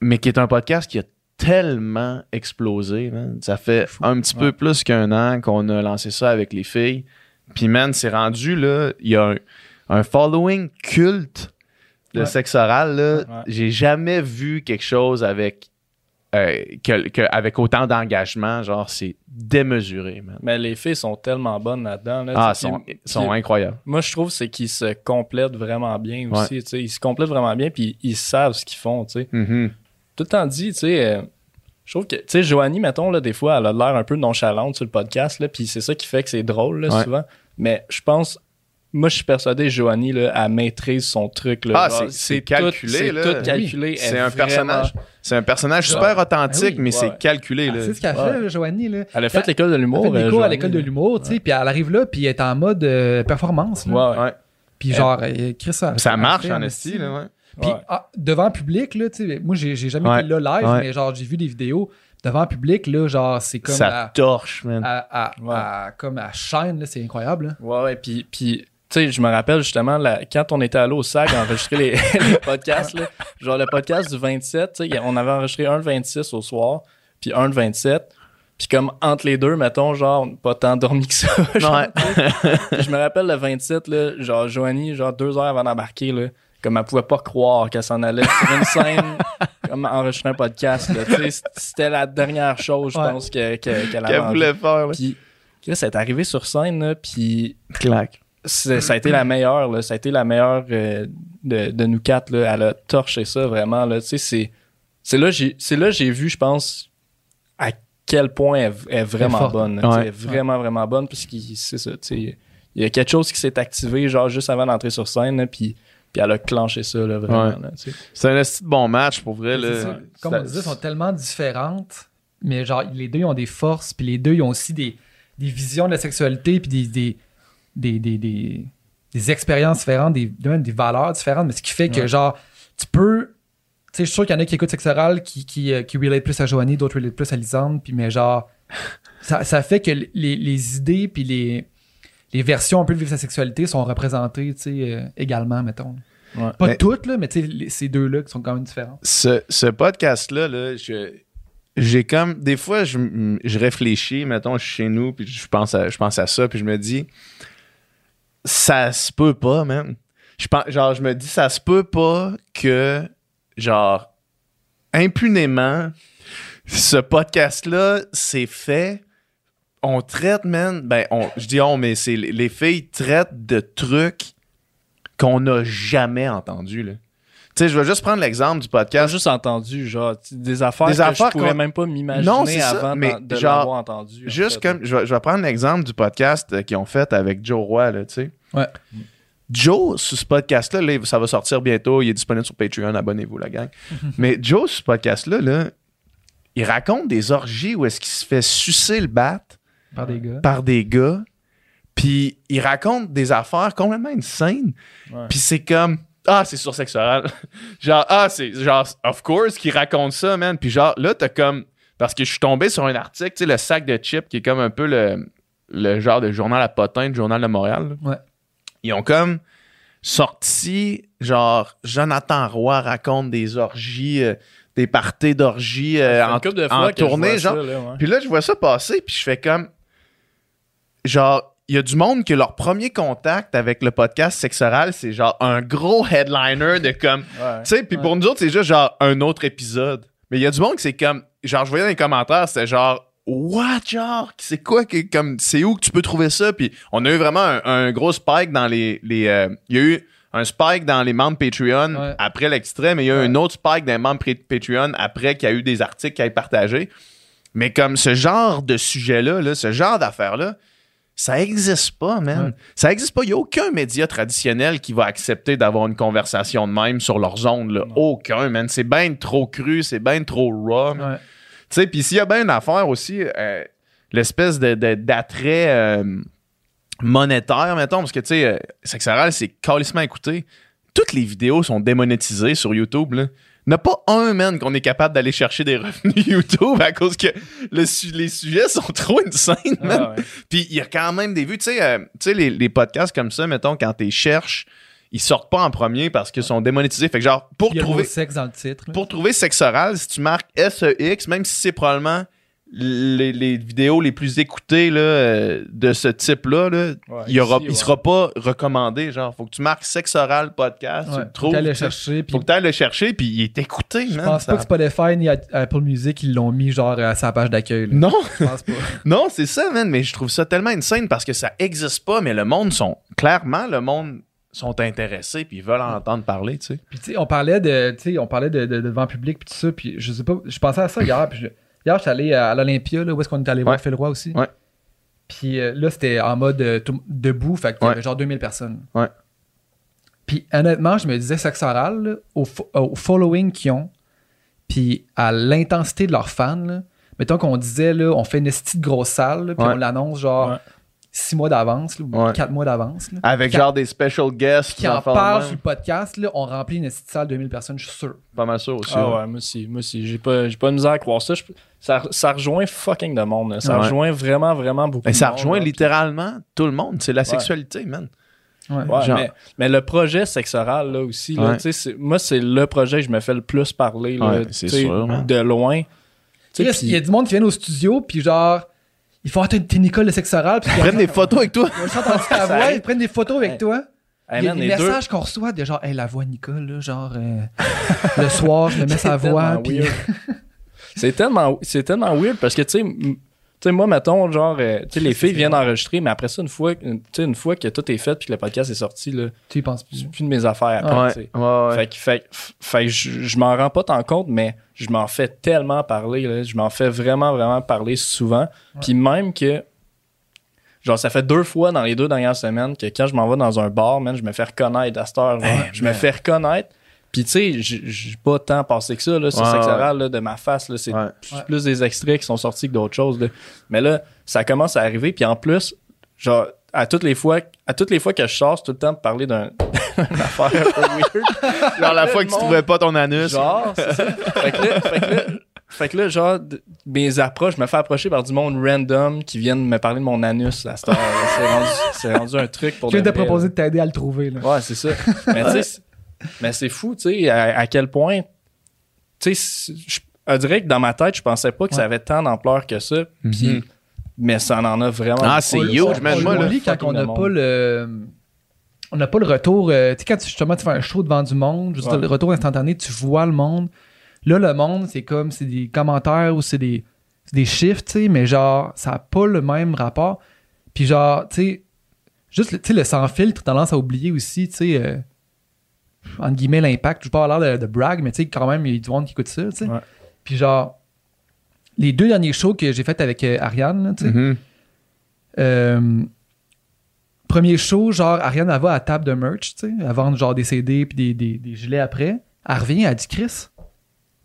mais qui est un podcast qui a tellement explosé. man. Ça fait un petit peu plus qu'un an qu'on a lancé ça avec les filles. Puis, man, c'est rendu, là, il y a un, un following culte de Ouais. sexe oral. Là. Ouais. J'ai jamais vu quelque chose avec, euh, que- que- avec autant d'engagement. Genre, c'est démesuré, man. Mais les filles sont tellement bonnes là-dedans. Là, Ah, sont, sont incroyables. Moi, je trouve c'est qu'ils se complètent vraiment bien aussi. tu sais. Ils se complètent vraiment bien, puis ils savent ce qu'ils font. tu. Mhm. Tout le temps dit, tu sais, euh, je trouve que, tu sais, Joanie, mettons, là, des fois, elle a l'air un peu nonchalante sur le podcast, là, puis c'est ça qui fait que c'est drôle, là, Ouais. souvent. Mais je pense, moi, je suis persuadé, Joanie, là, elle maîtrise son truc. Là, Ah, c'est- calculé, C'est là. tout calculé. C'est Elle est un vraiment- personnage. C'est un personnage super authentique, Ah oui, mais ouais, c'est calculé. Ah, c'est ce qu'elle Ouais. fait, là, Joanie. Là. Elle a fait l'école de Elle l'humour. fait des euh, cours à l'école de l'humour, tu sais, puis elle arrive là, puis elle est en mode euh, performance. là. Ouais. Puis genre, euh, Chris, ça, Ça marche fait en esti, là, ouais. Puis Ouais. ah, devant public, là, tu sais, moi, j'ai j'ai jamais Ouais. été là live, Ouais. mais genre, j'ai vu des vidéos. Devant public, là, genre, c'est comme Ça à, torche, man. à, à- Ouais. à- comme à chaîne, là, c'est incroyable. là. Ouais, ouais, puis, puis tu sais, je me rappelle justement, quand on était allé au SAG enregistrer les, les podcasts, là, genre le podcast du 27, tu sais, on avait enregistré un le 26 au soir, puis un le 27, puis comme entre les deux, mettons, genre, pas tant dormi que ça. genre, Ouais. je me rappelle le 27, là, genre, Joanie, genre deux heures avant d'embarquer, là, comme elle pouvait pas croire qu'elle s'en allait sur une scène comme enregistrer un podcast. là. Tu sais, C'était la dernière chose, je Ouais. pense, que- que- qu'elle avait Qu'elle voulait faire, là. Puis, Chris, elle est arrivée sur scène, là, puis Clac. Ça a été la meilleure, là. Ça a été la meilleure euh, de, de nous quatre, là. Elle a torché ça, vraiment, là. Tu sais, c'est... C'est là, j'ai, c'est là que j'ai vu, je pense, à quel point elle, elle est vraiment bonne. Ouais. Elle est vraiment, vraiment bonne, parce que c'est ça, tu sais. Il y a quelque chose qui s'est activé, genre, juste avant d'entrer sur scène, là, puis, puis elle a clenché ça, là, vraiment, Ouais. tu sais. C'est un bon match, pour vrai. C'est Là. ça. Comme on disait, sont tellement différentes, mais genre, les deux ils ont des forces, puis les deux ils ont aussi des, des visions de la sexualité, puis des, des, des, des, des, des expériences différentes, des, même des valeurs différentes, mais ce qui fait que, Ouais. genre, tu peux. Tu sais, je suis sûr qu'il y en a qui écoutent Sexe Oral qui, qui, euh, qui relate plus à Joanie, d'autres relate plus à Lisande, puis mais genre, ça, ça fait que les, les idées, puis les, les versions un peu de vivre sa sexualité sont représentées, tu sais, euh, également, mettons. Ouais. Pas Mais- toutes, là, mais tu sais, ces deux-là qui sont quand même différents. ce, ce podcast-là, là, je- j'ai comme. Des fois, je, je réfléchis, mettons, je suis chez nous, puis je pense à, je pense à ça, puis je me dis, ça se peut pas, man. Je pense, genre, je me dis, ça se peut pas que, genre, impunément, ce podcast-là, c'est fait. On traite, man. Ben, on, je dis on, mais c'est les filles traitent de trucs qu'on n'a jamais entendus, là. Tu sais, je vais juste prendre l'exemple du J'ai podcast. juste entendu, genre, des affaires Des que affaires je pourrais qu'on- même pas m'imaginer ça, avant mais de genre, l'avoir entendu. en Juste fait. comme, je vais, je vais prendre l'exemple du podcast euh, qu'ils ont fait avec Joe Roy, là, tu sais. Ouais. Joe, sur ce podcast-là, là, ça va sortir bientôt. Il est disponible sur Patreon. Abonnez-vous, la gang. Mais Joe, sur ce podcast-là, là, il raconte des orgies où est-ce qu'il se fait sucer le bat Par des gars. par des gars. Puis il raconte des affaires complètement insane. Ouais. Puis c'est comme ah, c'est sur sexuel. genre ah, c'est genre of course qu'il raconte ça, man. Puis genre là t'as comme parce que je suis tombé sur un article, tu sais le sac de chips qui est comme un peu le le genre de journal à potin, du journal de Montréal. là. Ouais. Ils ont comme sorti genre Jonathan Roy raconte des orgies euh, des parties d'orgies euh, en, en que tournée genre ça, là, ouais. puis là, je vois ça passer, puis je fais comme. Genre, il y a du monde que leur premier contact avec le podcast Sexe Oral, c'est genre un gros headliner de comme. Ouais. Tu sais, puis pour nous autres, c'est juste genre un autre épisode. Mais il y a du monde qui c'est comme. Genre, je voyais dans les commentaires, c'était genre. What, genre? C'est quoi? que- comme, c'est où que tu peux trouver ça? Puis on a eu vraiment un, un gros spike dans les. les euh, il y a eu un spike dans les membres Patreon Ouais. après l'extrait, mais il y a eu Ouais. un autre spike dans les membres Patreon après qu'il y a eu des articles qui a été partagés. Mais comme ce genre de sujet-là, là, ce genre d'affaires-là, ça existe pas, man. Ouais. Ça existe pas. Il n'y a aucun média traditionnel qui va accepter d'avoir une conversation de même sur leurs ondes. Là. Aucun, man. C'est bien trop cru, c'est bien trop raw. Man. Sais, puis s'il y a bien une affaire aussi, euh, l'espèce d'attrait euh, monétaire, mettons, parce que tu sais, euh, Sexe Oral, c'est calissement écouté. Toutes les vidéos sont démonétisées sur YouTube, là. Il n'y en a pas un, man, qu'on est capable d'aller chercher des revenus YouTube à cause que le su- les sujets sont trop insane, man. Ah ouais. Puis il y a quand même des vues. Tu sais, euh, tu sais, les, les podcasts comme ça, mettons, quand tu cherches, ils sortent pas en premier parce qu'ils sont démonétisés. Fait que genre, pour Il y a le trouver mot sexe dans le titre. là. pour trouver sexe oral, si tu marques SEX, même si c'est probablement les, les vidéos les plus écoutées là, euh, de ce type-là, là, Ouais, il, y aura, ici, il ouais. sera pas recommandé. Genre, faut que tu marques sexe oral podcast, tu Ouais, le faut trouves. qu'elle le tu sais. chercher. Puis Faut que tu ailles le chercher, puis il est écouté, je man. pense Ça- pas que Spotify ni Apple Music ils l'ont mis genre à sa page d'accueil. là. Non, Je pense pas. non, c'est ça, man. Mais je trouve ça tellement insane parce que ça existe pas, mais le monde sont. Clairement, le monde sont intéressés, puis ils veulent en entendre parler, tu sais. Puis tu sais, on parlait de, tu sais, on parlait de, de, de devant public puis tout ça. Puis je sais pas, je pensais à ça hier. Puis je- hier, j'étais allé à l'Olympia, là, où est-ce qu'on est allé voir Ouais. Phil Roy aussi. Ouais. Puis euh, là, c'était en mode euh, tout- debout, fait qu'il y Ouais. avait genre 2000 personnes. Ouais. Puis honnêtement, je me disais, sexe oral, là, au, fo- au following qu'ils ont, puis à l'intensité de leurs fans, là, mettons qu'on disait, là, on fait une petite grosse salle, puis Ouais. on l'annonce genre Ouais. Six mois d'avance, ou Ouais. quatre mois d'avance. Avec genre des special guests. qui en affaires de parle même. sur le podcast, là, on remplit une petite salle de 2000 personnes, je suis sûr. Pas mal sûr aussi. Ah ouais. ouais, moi aussi, moi aussi. J'ai pas, j'ai pas de misère à croire ça. Je- ça. Ça rejoint fucking de monde. là. Ça Ouais. rejoint vraiment, vraiment beaucoup Mais de ça monde, rejoint là. littéralement tout le monde. C'est la sexualité, man. Ouais. Ouais, Genre- mais, mais le projet sexe oral, là aussi, là, Ouais. tu sais, c'est- moi, c'est le projet que je me fais le plus parler, là, Ouais, tu c'est sais, sûr, man. de loin. Il y a du monde qui vient au studio, puis genre, ils font Ah, t'es t'es Nicole de sexe oral, puis Ils prennent des photos avec toi. ils prennent des photos avec toi. Il y a des messages qu'on reçoit de genre, hey, la voix Nicole, là, genre, euh, le soir, je me mets sa voix, puis c'est tellement c'est tellement weird parce que tu sais tu sais moi mettons genre euh, tu sais les filles viennent enregistrer mais après ça une fois tu sais une fois que tout est fait puis que le podcast est sorti là tu y penses plus. c'est plus de mes affaires après, Ouais, tu sais. ouais, ouais. Fait que, fait, que- fait que je, je m'en rends pas tant compte, mais je m'en fais tellement parler. là. Je m'en fais vraiment, vraiment parler souvent. Puis même que, genre, ça fait deux fois dans les deux dernières semaines que quand je m'en vais dans un bar, man, je me fais reconnaître à cette heure. Hey, je me fais reconnaître. Puis tu sais, j'ai pas tant passé que ça là, sur Ouais, sexe ouais. oral, là, de ma face. là. C'est Ouais. plus- plus des extraits qui sont sortis que d'autres choses. là. Mais là, ça commence à arriver. Puis en plus, genre, à toutes les fois, à toutes les fois que je sors, tout le temps de parler d'un d'une affaire un peu weird. Genre la fois que tu trouvais pas ton anus. Genre, c'est ça. fait, que là, fait, que là, fait que là, genre, mes approches, je me fais approcher par du monde random qui viennent me parler de mon anus à cette heure. C'est rendu, c'est rendu un truc pour Je viens de proposer de t'aider à le trouver, là. Ouais, c'est ça. Mais tu sais, mais c'est fou, tu sais, à, à quel point, tu sais, je on dirait que dans ma tête, je pensais pas que ça avait tant d'ampleur que ça. Puis, Mhm. mais ça en a vraiment. Ah, c'est huge, man. on Moi, là, quand on n'a pas le. On n'a pas le retour. euh, tu sais, quand tu, justement tu fais un show devant du monde, juste Ouais. le retour instantané, tu vois le monde. Là, le monde, c'est comme c'est des commentaires ou c'est des, c'est des chiffres, tu sais, mais genre, ça n'a pas le même rapport. Puis genre, tu sais, juste le- tu sais, le sans filtre, tendance à oublier aussi, tu sais, euh, entre guillemets, l'impact. Je pas avoir l'air de, de brag, mais tu sais, quand même, il y a du monde qui écoute ça, tu sais. Ouais. Puis genre, les deux derniers shows que j'ai fait avec euh, Ariane, tu sais, Mhm. euh, premier show, genre, Ariane, elle va à la table de merch, tu sais, elle vend genre des CD puis des, des, des gilets après. Elle revient, elle dit Chris.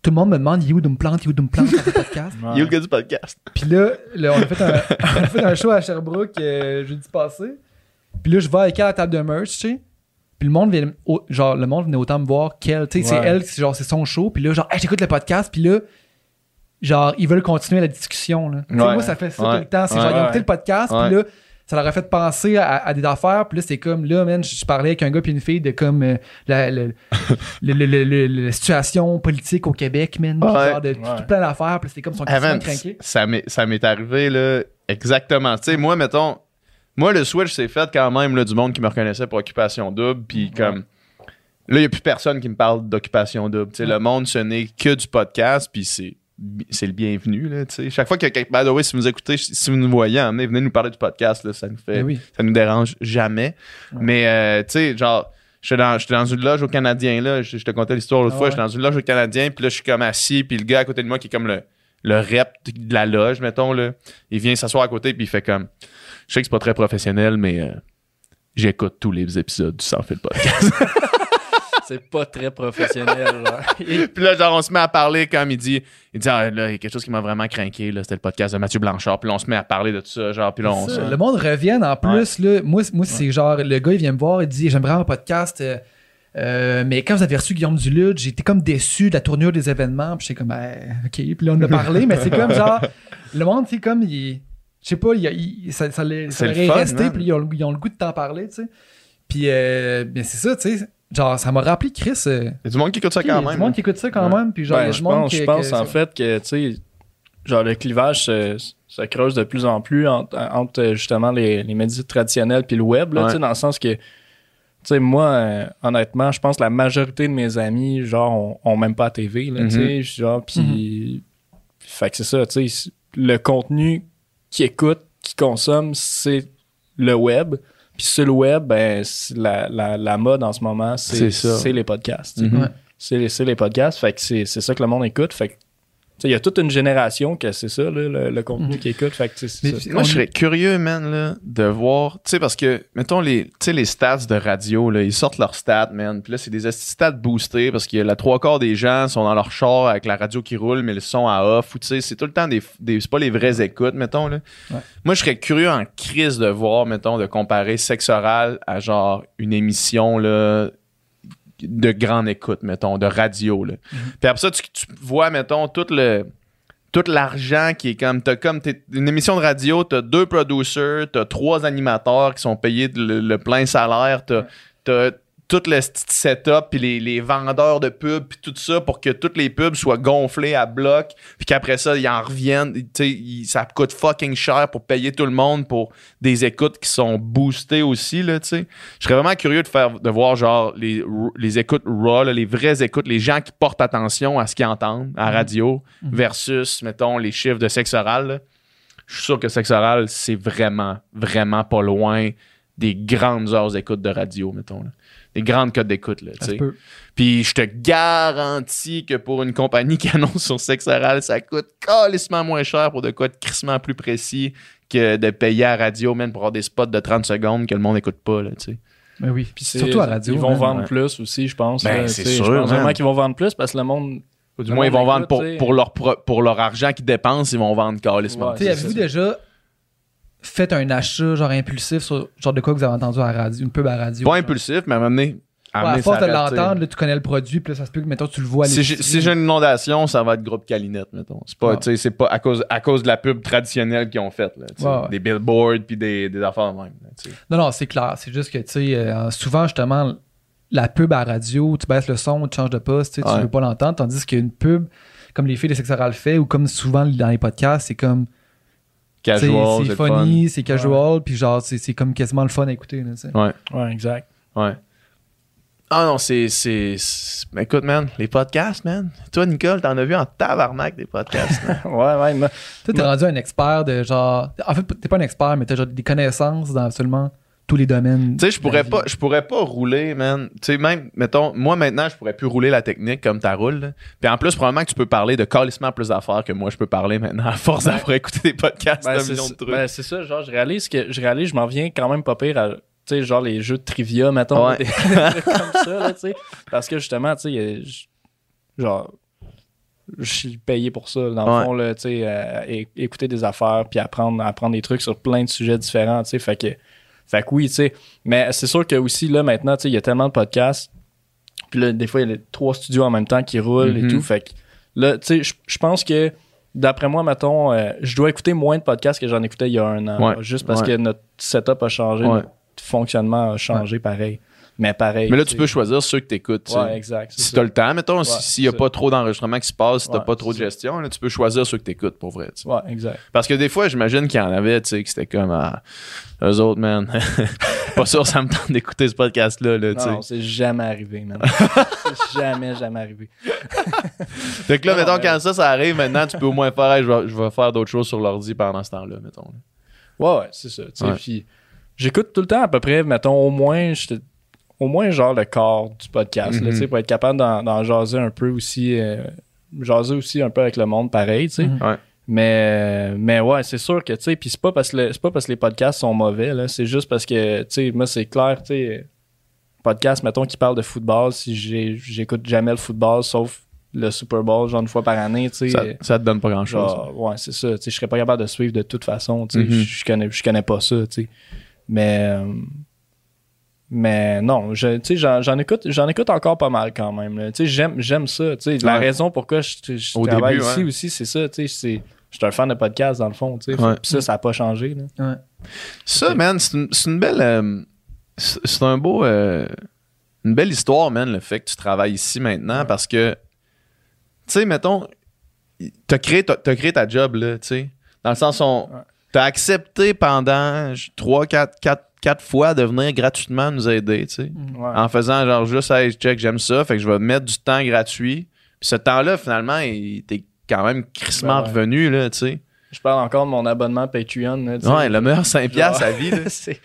Tout le monde me demande, il est où de me plante, il est où de me plante dans le podcast? Ouais. Il y a le gars du podcast? Puis là, là, on, a fait un, on a fait un show à Sherbrooke euh, jeudi passé. Puis là, je vais avec elle à la table de merch, tu sais. Puis le monde au- genre, le monde venait autant me voir qu'elle, tu sais. C'est elle, c'est genre, c'est son show. Puis là, genre, Hey, j'écoute le podcast. Puis là, genre, ils veulent continuer la discussion, là. Ouais. moi, ça fait ça Ouais. tout le temps. C'est genre, ils ont écouté le podcast. Puis là, ça leur a fait penser à, à des affaires. Puis là, c'est comme, là, man, je je parlais avec un gars puis une fille de comme euh, la, la situation politique au Québec, man. Puis genre de tout plein d'affaires. Puis c'était comme son craqué. ça m'est ça m'est arrivé là exactement. Tu sais, moi mettons, moi le switch s'est fait quand même là, du monde qui me reconnaissait pour occupation double, puis comme là il y a plus personne qui me parle d'occupation double. Tu sais, le monde ce n'est que du podcast, puis c'est c'est le bienvenu là. Tu sais, chaque fois que quelqu'un, by the way, si vous écoutez, si vous nous voyez, emmenez, venez nous parler du podcast là, ça nous fait, Ben oui. ça nous dérange jamais. Mais euh, tu sais, genre. J'étais dans, dans une loge au Canadien, là. Je, je te contais l'histoire l'autre Ah fois. ouais. J'étais dans une loge au Canadien, puis là, je suis comme assis, puis le gars à côté de moi qui est comme le, le rep de la loge, mettons, là. Il vient s'asseoir à côté, puis il fait comme. Je sais que c'est pas très professionnel, mais euh, j'écoute tous les épisodes du Sans Fil Podcast. C'est pas très professionnel. là. puis là, genre, on se met à parler comme il dit. Il dit, ah, là, il y a quelque chose qui m'a vraiment craqué, là. C'était le podcast de Mathieu Blanchard. Puis là, on se met à parler de tout ça, genre, puis là, on Ça, se. Le monde revient en plus. Là, moi, moi c'est genre, le gars, il vient me voir, il dit J'aime vraiment un podcast, euh, euh, mais quand vous avez reçu Guillaume Duluth, été comme déçu de la tournure des événements. Puis j'étais comme Ben, Ok. Puis là, on a parlé, mais c'est comme genre, le monde, c'est comme, il. Je sais pas, il, il- ça, ça, l'est- ça leur resté, puis ils ont, ils ont le goût de t'en parler, tu sais. Puis, euh, ben, c'est ça, tu sais. Genre, ça m'a rappelé Chris. euh, Il y a du monde qui écoute ça il y a quand du même. monde hein. qui écoute ça quand Ouais. même. Puis genre, il y Ben, je monde pense, qui. je pense que- en fait que, tu sais, genre le clivage se, se creuse de plus en plus entre, entre, euh, justement les, les médias traditionnels puis le web, là, Ouais. tu sais, dans le sens que, tu sais, moi, euh, honnêtement, je pense que la majorité de mes amis, genre, ont, ont même pas la TV, là, tu sais, genre, puis, fait que c'est ça, tu sais, le contenu qu'ils écoutent, qu'ils consomment, c'est le web. Puis sur le web, ben, la, la, la mode en ce moment, C'est les podcasts. Mhm. Ouais. c'est c'est les podcasts. Fait que c'est c'est ça que le monde écoute. Fait que, il y a toute une génération que c'est ça, là, le, le contenu qu'ils écoute. Fait que, tu sais, c'est Mais- ça. Moi, On je serais curieux, man, là, de voir. Tu sais, parce que, mettons, les, tu sais, les stats de radio, là, ils sortent leurs stats, man. Puis là, c'est des stats boostés parce que la trois quarts des gens sont dans leur char avec la radio qui roule, mais le son à off. Ou, tu sais, c'est tout le temps des. des c'est pas les vraies écoutes, mettons, là. Ouais. Moi, je serais curieux en crise de voir, mettons, de comparer sexe oral à genre une émission, là de grande écoute, mettons, de radio. Là. Puis après ça, tu, tu vois, mettons, tout le tout l'argent qui est comme t'as comme t'es- une émission de radio t'as deux producers t'as trois animateurs qui sont payés le, le plein salaire t'as tout le setup puis les, les vendeurs de pubs puis tout ça pour que toutes les pubs soient gonflées à bloc puis qu'après ça ils en reviennent tu sais il- ça coûte fucking cher pour payer tout le monde pour des écoutes qui sont boostées aussi là tu sais je serais vraiment curieux de faire de voir genre les, les écoutes raw là, les vraies écoutes les gens qui portent attention à ce qu'ils entendent à la radio versus mettons les chiffres de sexe oral là. je suis sûr que sexe oral c'est vraiment vraiment pas loin des grandes heures d'écoute de radio mettons là. Des grandes codes d'écoute là puis je te garantis que pour une compagnie qui annonce sur sexe oral, ça coûte calissement moins cher pour de quoi de crissement plus précis que de payer à radio, même pour avoir des spots de 30 secondes que le monde n'écoute pas, là, tu sais. Ben oui. Puis Surtout à radio. Ils vont vendre ouais. plus aussi, je pense. Ben, là, c'est sûr, Je pense vraiment qu'ils vont vendre plus parce que le monde. Ou du Le moins, ils vont vendre pour, leur, pour leur argent qu'ils dépensent, ils vont vendre calissement. Ouais, Tu sais, c'est avez-vous déjà fait un achat genre impulsif sur genre de quoi que vous avez entendu à la radio, une pub à la radio? Pas impulsif, mais à un moment donné, Ouais, à force de l'entendre, là, tu connais le produit, puis là, ça se peut que, mettons, tu le vois à Si j'ai si j'ai une inondation, ça va être groupe Calinette, mettons. C'est pas, Ouais. tu sais, c'est pas à cause, à cause de la pub traditionnelle qu'ils ont faite. Ouais. Des billboards puis des, des affaires même, là. Non, non, c'est clair. C'est juste que, tu sais, euh, souvent, justement, la pub à la radio, tu baisses le son, tu changes de poste, tu veux pas l'entendre, tandis qu'une pub, comme les filles de sexe oral fait, ou comme souvent dans les podcasts, c'est comme, Casual, c'est funny, c'est casual, puis genre, c'est c'est comme quasiment le fun à écouter, là. Ouais. Ouais, exact. Ouais. Ah non, c'est. c'est, c'est- mais Écoute, man, les podcasts, man. Toi, Nicole, t'en as vu en tabarnak des podcasts. man. Ouais, ouais. Toi, t'es rendu un expert de genre. En fait, t'es pas un expert, mais t'as genre des connaissances dans absolument tous les domaines. tu sais, je pourrais pas, je pourrais pas rouler, man. Tu sais, même, mettons, moi maintenant, je pourrais plus rouler la technique comme ta roule. Puis en plus, probablement que tu peux parler de calissement plus d'affaires que moi, je peux parler maintenant à force d'avoir écouté des podcasts Ben, d'un c'est million de trucs. ben, c'est ça, genre, je réalise que je réalise, je m'en viens quand même pas pire à. Tu sais, genre les jeux de trivia, mettons, Ouais. des trucs comme ça, là, tu sais. Parce que justement, tu sais, genre, je suis payé pour ça, dans Ouais. le fond, là, tu sais, euh, écouter des affaires, puis apprendre, apprendre des trucs sur plein de sujets différents, tu sais. Fait que, fait que oui, tu sais. Mais c'est sûr que aussi, là, maintenant, tu sais, il y a tellement de podcasts, puis là, des fois, il y a les trois studios en même temps qui roulent Mhm. et tout. Fait que là, tu sais, je- je pense que d'après moi, mettons, euh, je dois écouter moins de podcasts que j'en écoutais il y a un an. Ouais. là, juste parce Ouais. que notre setup a changé, Ouais. notre fonctionnement a changé pareil. Mais pareil. Mais là, tu tu peux choisir ceux que t'écoutes. tu sais. Ouais, exact. Si ça. t'as le temps, mettons, Ouais, s'il y a pas trop d'enregistrement qui se passe, si t'as Ouais, pas trop de gestion, là, tu peux choisir ceux que t'écoutes, pour vrai. tu sais. Ouais, exact. Parce que des fois, j'imagine qu'il y en avait, tu sais, que c'était comme, ah, eux autres, man, pas sûr, ça me tente d'écouter ce podcast-là, là, tu. Non, c'est jamais arrivé, man. c'est jamais, jamais arrivé. Fait que là, Non, mettons, mais- quand ça, ça arrive, maintenant, tu peux au moins faire, Hey, je vais, je vais faire d'autres choses sur l'ordi pendant ce temps-là, mettons. Ouais, ouais, c'est ça. tu. Puis j'écoute tout le temps à peu près, mettons, au moins, j'étais- au moins genre le corps du podcast, là, tu sais, pour être capable d'en, jaser un peu aussi, euh, jaser aussi un peu avec le monde pareil, tu sais. Mhm. Ouais. Mais, mais ouais, c'est sûr que, tu sais, puis c'est pas parce que le- pas parce que les podcasts sont mauvais, là, c'est juste parce que, tu sais, moi, c'est clair, tu sais, podcast, mettons, qui parle de football, si j'écoute jamais le football, sauf le Super Bowl, genre une fois par année, tu sais. Ça, ça te donne pas grand-chose. Genre, ouais, c'est ça. Tu sais, je serais pas capable de suivre de toute façon. Tu sais, Mhm. je, je connais, je connais pas ça. Tu sais. Mais, euh, mais non, je, tu sais, j'en, j'en écoute, j'en écoute encore pas mal quand même. là. Tu sais, j'aime, j'aime ça. Tu sais, la raison pourquoi je, je Au travaille début, ici ouais. aussi, c'est ça. Tu sais, c'est, je suis un fan de podcast dans le fond. Tu sais, Ouais. Puis ça, ça a pas changé. Là. Ouais. Ça, man, c'est une, c'est une belle. euh, c'est un beau. euh, une belle histoire, man, le fait que tu travailles ici maintenant parce que. Tu sais, mettons. T'as créé, ta- t'as créé ta job, là, tu sais. Dans le sens où. Ouais. T'as accepté pendant 3, 4, 4, 4 fois de venir gratuitement nous aider, tu sais. Ouais. En faisant genre juste, hey, check, j'aime ça, fait que je vais mettre du temps gratuit. Puis ce temps-là, finalement, il- t'es quand même crissement Ben ouais. revenu, là, tu sais. Je parle encore de mon abonnement Patreon. là, tu sais. Ouais, le meilleur 5$ piastres Genre- à vie, là. c'est,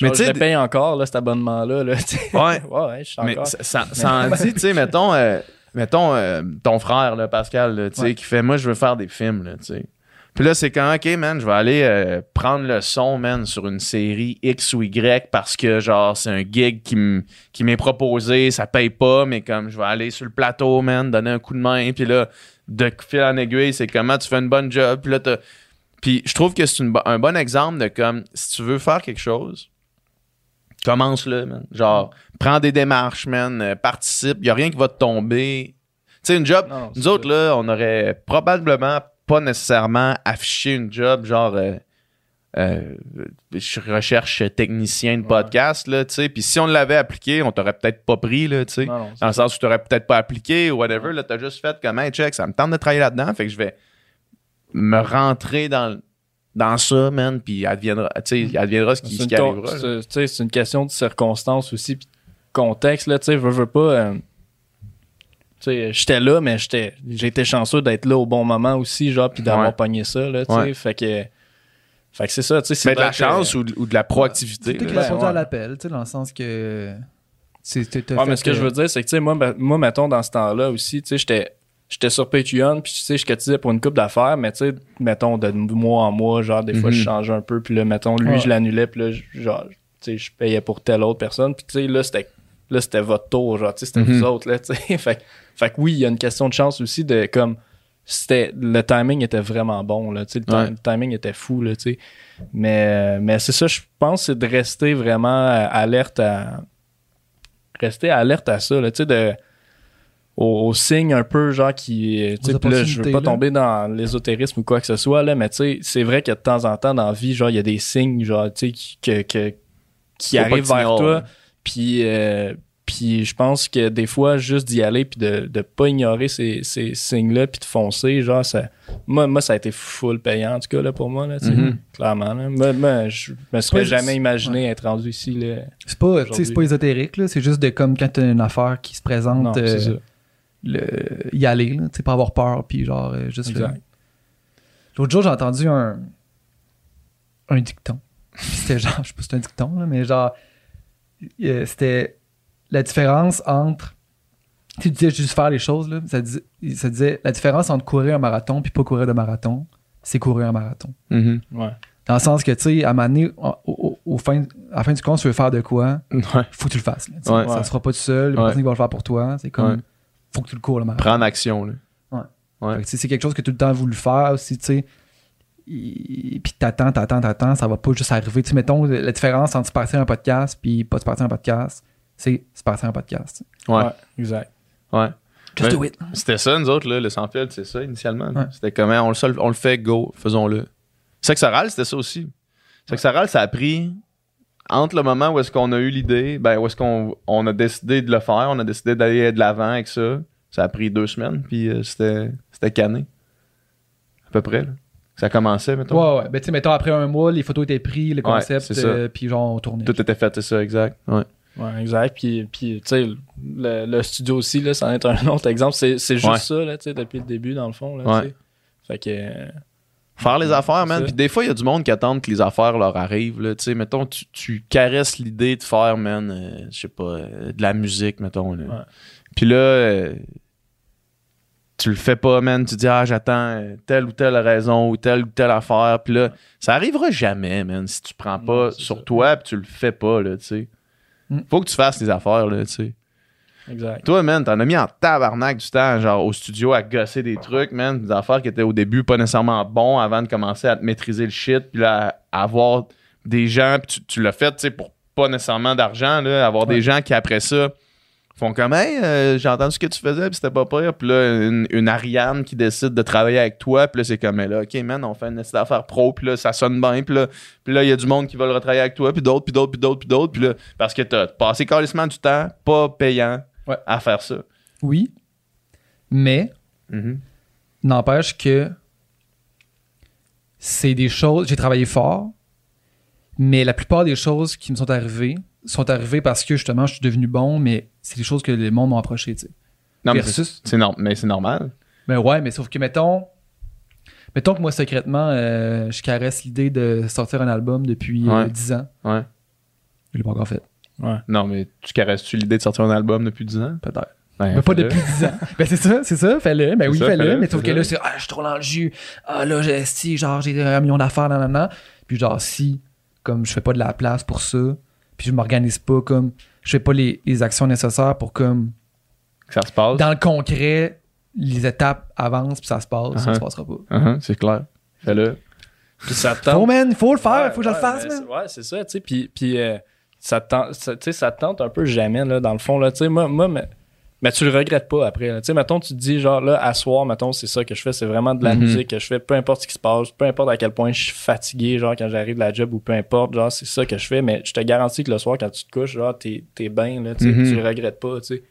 Mais genre, tu sais, je le paye encore, là, cet abonnement-là. Là, tu sais. Ouais. ouais, ouais, je suis Mais encore. ça, ça- ça en dit, tu sais, mettons, euh, mettons euh, ton frère, là, Pascal, tu sais, Ouais. qui fait, moi, je veux faire des films, là, tu sais. Puis là, c'est quand, OK, man, je vais aller euh, prendre le son, man, sur une série X ou Y parce que, genre, c'est un gig qui m'est proposé, ça paye pas, mais comme je vais aller sur le plateau, man, donner un coup de main, puis là, de fil en aiguille, c'est comment tu fais une bonne job, puis là, t'as- Puis je trouve que c'est un bon exemple de comme, si tu veux faire quelque chose, commence-le, man. Genre, prends des démarches, man, euh, participe, y a rien qui va te tomber. Tu sais, une job, Non, non, c'est nous autres, là, on aurait probablement pas nécessairement affiché une job, genre, euh, euh, je recherche technicien de podcast, là, tu sais. Puis si on l'avait appliqué, on t'aurait peut-être pas pris, là, tu sais. Dans le sens où tu t'aurais peut-être pas appliqué ou whatever, là, t'as juste fait comme, hey, check, ça me tente de travailler là-dedans, fait que je vais me rentrer dans, dans ça, man, puis adviendra, tu sais, adviendra ce qui, ce qui arrivera. là. c'est- tu sais, c'est une question de circonstances aussi, puis de contexte, là, tu sais, veux, veux pas... euh, j'étais là, mais j'étais, j'ai été chanceux d'être là au bon moment aussi, genre, puis d'avoir Ouais. pogné ça, là, tu sais, Ouais. fait que... Fait que c'est ça, tu sais, c'est Mais de la chance ou, ou de la proactivité. Là. as répondu à l'appel, tu sais, dans le sens que. Ouais, mais ce que je veux dire, c'est que, tu sais, moi, ben- moi, mettons, dans ce temps-là aussi, tu sais, j'étais, j'étais sur Patreon, puis tu sais, je cotisais pour une coupe d'affaires, mais tu sais, mettons, de mois en mois, genre, des fois, Mhm. je changeais un peu, puis là, mettons, lui, Ouais. je l'annulais, puis là, je- genre, tu sais, je payais pour telle autre personne, puis tu sais, là, c'était, là, c'était votre tour, genre, tu sais, c'était Mhm. vous autres, là, tu sais. fait, que- fait que oui, il y a une question de chance aussi de, comme, c'était, le timing était vraiment bon, là, tu sais, le, ti- Ouais. le timing était fou, là, tu sais. Mais, mais c'est ça, je pense, c'est de rester vraiment alerte à, rester alerte à ça, là, tu sais, de aux, aux signes un peu genre qui tu sais là je veux pas là. tomber dans l'ésotérisme ou quoi que ce soit là mais tu sais c'est vrai que de temps en temps dans la vie genre il y a des signes genre tu sais qui que, que- qui Faut pas arrivent vers toi. Puis euh, puis je pense que des fois juste d'y aller puis de de pas ignorer ces, ces signes là puis de foncer genre ça moi moi ça a été full payant en tout cas là pour moi là tu sais Mhm. clairement là. Moi, moi, je me serais jamais imaginé être rendu ici là C'est pas, tu pas ésotérique, là. C'est juste de comme quand t'as une affaire qui se présente, non euh, ça le, y aller, là. Tu sais, pas avoir peur, puis genre, euh, juste L'autre jour, j'ai entendu un, un dicton. C'était genre, je sais pas si c'est un dicton, là, mais genre, c'était la différence entre. Tu disais juste faire les choses, là. Ça, dis- ça disait la différence entre courir un marathon puis pas courir de marathon, c'est courir un marathon. Mhm. ouais Dans le sens que, tu sais, à un moment donné, au, au- au fin, à la fin du compte, tu veux faire de quoi, Ouais. faut que tu le fasses. là, tu sais. Ouais. Ça se fera pas tout seul, Ouais. personne qui va le faire pour toi. C'est comme, Ouais. faut que tu le cours le marathon. Prendre action, là. Ouais. Tu c'est quelque chose que tout le temps voulu faire aussi, tu sais. Et- Puis t'attends, t'attends, t'attends, ça va pas juste arriver. Tu sais, mettons, la différence entre se partir un podcast puis pas se partir un podcast, c'est se partir un podcast. Ouais. ouais exact Ouais. Just Ouais. do it. C'était ça, nous autres, là, le sans fil, c'est ça, initialement. Ouais. C'était comment, on le, sol- on le fait, go, faisons-le. Sexoral, c'était ça aussi. Sexoral, ça a pris entre le moment où est-ce qu'on a eu l'idée, ben, où est-ce qu'on on a décidé de le faire, on a décidé d'aller de l'avant avec ça. Ça a pris deux semaines, puis euh, c'était c'était cané. À peu près, là. Ça commençait, mettons? Ouais, ouais. Ben, tu sais, mettons, après un mois, les photos étaient prises, le concept, ça. euh, puis genre, on tournait. Tout était fait, c'est ça, exact. Ouais. Ouais, exact. Puis, puis tu sais, le, le studio aussi, là, c'en est un autre exemple. C'est, c'est juste Ouais. ça, là, tu sais, depuis le début, dans le fond, là, Ouais. tu sais. Fait que... euh, Faire les affaires, man. ça. Puis des fois, il y a du monde qui attend que les affaires leur arrivent. Là. Tu sais, mettons, tu, tu caresses l'idée de faire, man, euh, je sais pas, euh, de la musique, mettons. là. Ouais. Puis là, euh, tu le fais pas, man. Tu dis, ah, j'attends euh, telle ou telle raison ou telle ou telle affaire. Puis là, ça arrivera jamais, man, si tu prends pas sur ça. toi puis tu le fais pas, là, tu sais. Mm. Faut que tu fasses les affaires, là, tu sais. Exact. Toi, man, t'en as mis en tabarnak du temps, genre au studio à gosser des trucs, man, des affaires qui étaient au début pas nécessairement bons avant de commencer à te maîtriser le shit, puis là, avoir des gens, puis tu, tu l'as fait, tu sais, pour pas nécessairement d'argent, là, avoir Ouais. des gens qui après ça font comme, hey, euh, j'ai entendu ce que tu faisais, puis c'était pas pire, puis là, une, une Ariane qui décide de travailler avec toi, puis là, c'est comme, là, ok, man, on fait une affaire pro, puis là, ça sonne bien, puis là, puis là, il y a du monde qui veut le retravailler avec toi, puis d'autres, puis d'autres, puis d'autres, puis d'autres, puis là, parce que t'as passé carrément du temps, pas payant, Ouais. à faire ça. Oui, mais Mhm. n'empêche que c'est des choses. J'ai travaillé fort, mais la plupart des choses qui me sont arrivées sont arrivées parce que justement je suis devenu bon, mais c'est des choses que les mondes m'ont approché, tu sais. Non, mais Versus- c'est, c'est norm- mais c'est normal. Ben ouais, mais sauf que mettons. Mettons que moi, secrètement, euh, je caresse l'idée de sortir un album depuis euh, Ouais. 10 ans. Ouais. Je l'ai pas encore fait, Non, mais tu caresses-tu l'idée de sortir un album depuis 10 ans? peut-être. Ben, Mais pas depuis 10 ans. Ben c'est ça, c'est ça, fais-le. Ben C'est oui, ça, fais-le. fais-le, Mais sauf c'est que là, c'est Ah, je suis trop dans le jus. Ah là, j'ai si, genre, j'ai un million d'affaires, nan, nan, nan. Puis genre, si, comme je fais pas de la place pour ça, puis je m'organise pas comme. Je fais pas les, les actions nécessaires pour comme. Que ça se passe. Dans le concret, les étapes avancent, puis ça se passe, ça Uh-huh. se passera pas. Uh-huh, c'est clair. Fais-le. Puis ça te Faut, tente. man, faut le faire, Ouais, faut que je le fasse, mais man. c'est- Ouais, c'est ça, tu sais. Puis, puis euh, ça, te tente, ça, tu sais, ça te tente un peu jamais, là, dans le fond. Là, tu sais, moi, moi, mais- mais tu le regrettes pas après. là. Tu sais, mettons, tu te dis, genre, là, à soir, mettons, c'est ça que je fais, c'est vraiment de la Mhm. musique que je fais, peu importe ce qui se passe, peu importe à quel point je suis fatigué, genre, quand j'arrive de la job ou peu importe, genre, c'est ça que je fais, mais je te garantis que le soir, quand tu te couches, genre, t'es, t'es bien, là, tu Mhm. tu le regrettes pas, tu sais.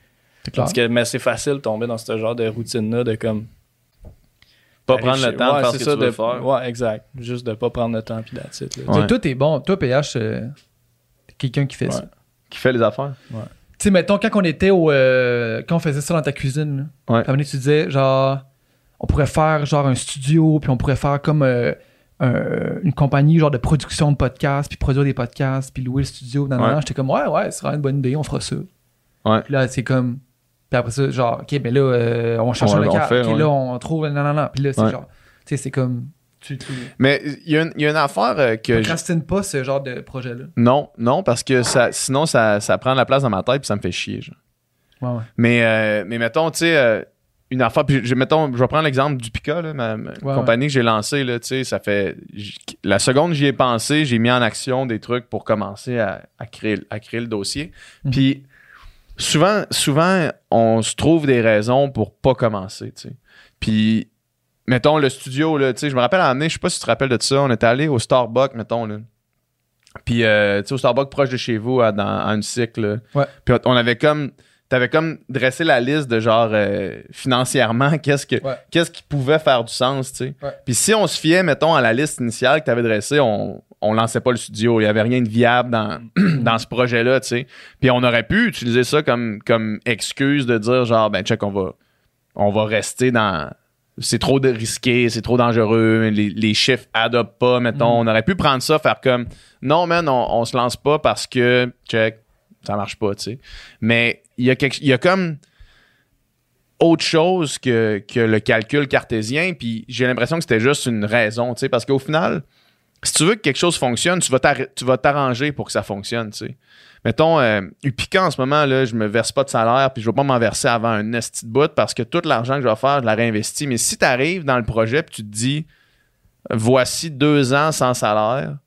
Parce que, mais c'est facile de tomber dans ce genre de routine-là, de comme. Pas prendre le temps de ouais, faire c'est ce que ça, tu veux de- faire. Ouais, exact. Juste de pas prendre le temps, puis sais, Ouais. Toi, t'es bon. Toi, PH, euh, t'es quelqu'un qui fait Ouais. ça. Qui fait les affaires. Tu sais, mettons, quand on était au. euh, quand on faisait ça dans ta cuisine, là, Ouais. puis à un moment donné, tu disais, genre, on pourrait faire, genre, un studio, puis on pourrait faire comme euh, un- une compagnie, genre, de production de podcasts, puis produire des podcasts, puis louer le studio. Nan, Ouais. J'étais comme, ouais, ouais, ce sera une bonne idée, on fera ça. Ouais. Puis là, c'est comme. Puis après ça, genre, OK, ben là, euh, on cherche On- un on local. fait, OK, ouais. là, on trouve. Non, non, non. Puis là, c'est Ouais. genre. Tu sais, c'est comme. Tu, tu Mais il y, a une- il y a une affaire euh, que. je- procrastines pas ce genre de projet-là. Non, non, parce que ça, sinon, ça, ça prend de la place dans ma tête puis ça me fait chier. genre. Ouais, ouais. Mais, euh, mais mettons, tu sais, euh, une affaire. Puis, je, mettons, je vais prendre l'exemple du Pika, là, ma, ma Ouais, compagnie que j'ai lancée. Là, tu sais, ça fait. La seconde j'y ai pensé, j'ai mis en action des trucs pour commencer à, à créer, à créer le dossier. Mhm. Puis souvent, souvent, on se trouve des raisons pour pas commencer. tu sais. Puis, mettons, le studio, là, tu sais, je me rappelle à année, je sais pas si tu te rappelles de ça, on était allé au Starbucks, mettons, là. Puis, euh, tu sais, au Starbucks proche de chez vous, à, dans, à une cycle. Ouais. Puis, on avait comme. T'avais comme dressé la liste de genre euh, financièrement, qu'est-ce que Ouais. qu'est-ce qui pouvait faire du sens, tu sais. Ouais. Puis si on se fiait, mettons, à la liste initiale que tu avais dressée, on, on lançait pas le studio. Il y avait rien de viable dans, dans ce projet-là, tu sais. Puis on aurait pu utiliser ça comme, comme excuse de dire genre, ben check, on va, on va rester dans. C'est trop de risqué, c'est trop dangereux, les, les chiffres adoptent pas, mettons. On aurait pu prendre ça, faire comme non, man, on, on se lance pas parce que check, ça marche pas, tu sais. Mais il y a quelque, il y a comme autre chose que, que le calcul cartésien, puis j'ai l'impression que c'était juste une raison, tu sais, parce qu'au final, si tu veux que quelque chose fonctionne, tu vas t'arr- tu vas t'arranger pour que ça fonctionne, tu sais. Mettons, euh, Upica, en ce moment, là, je me verse pas de salaire, puis je vais pas m'en verser avant un esti de bout parce que tout l'argent que je vais faire, je la réinvestis. Mais si tu arrives dans le projet puis tu te dis, voici deux ans sans salaire,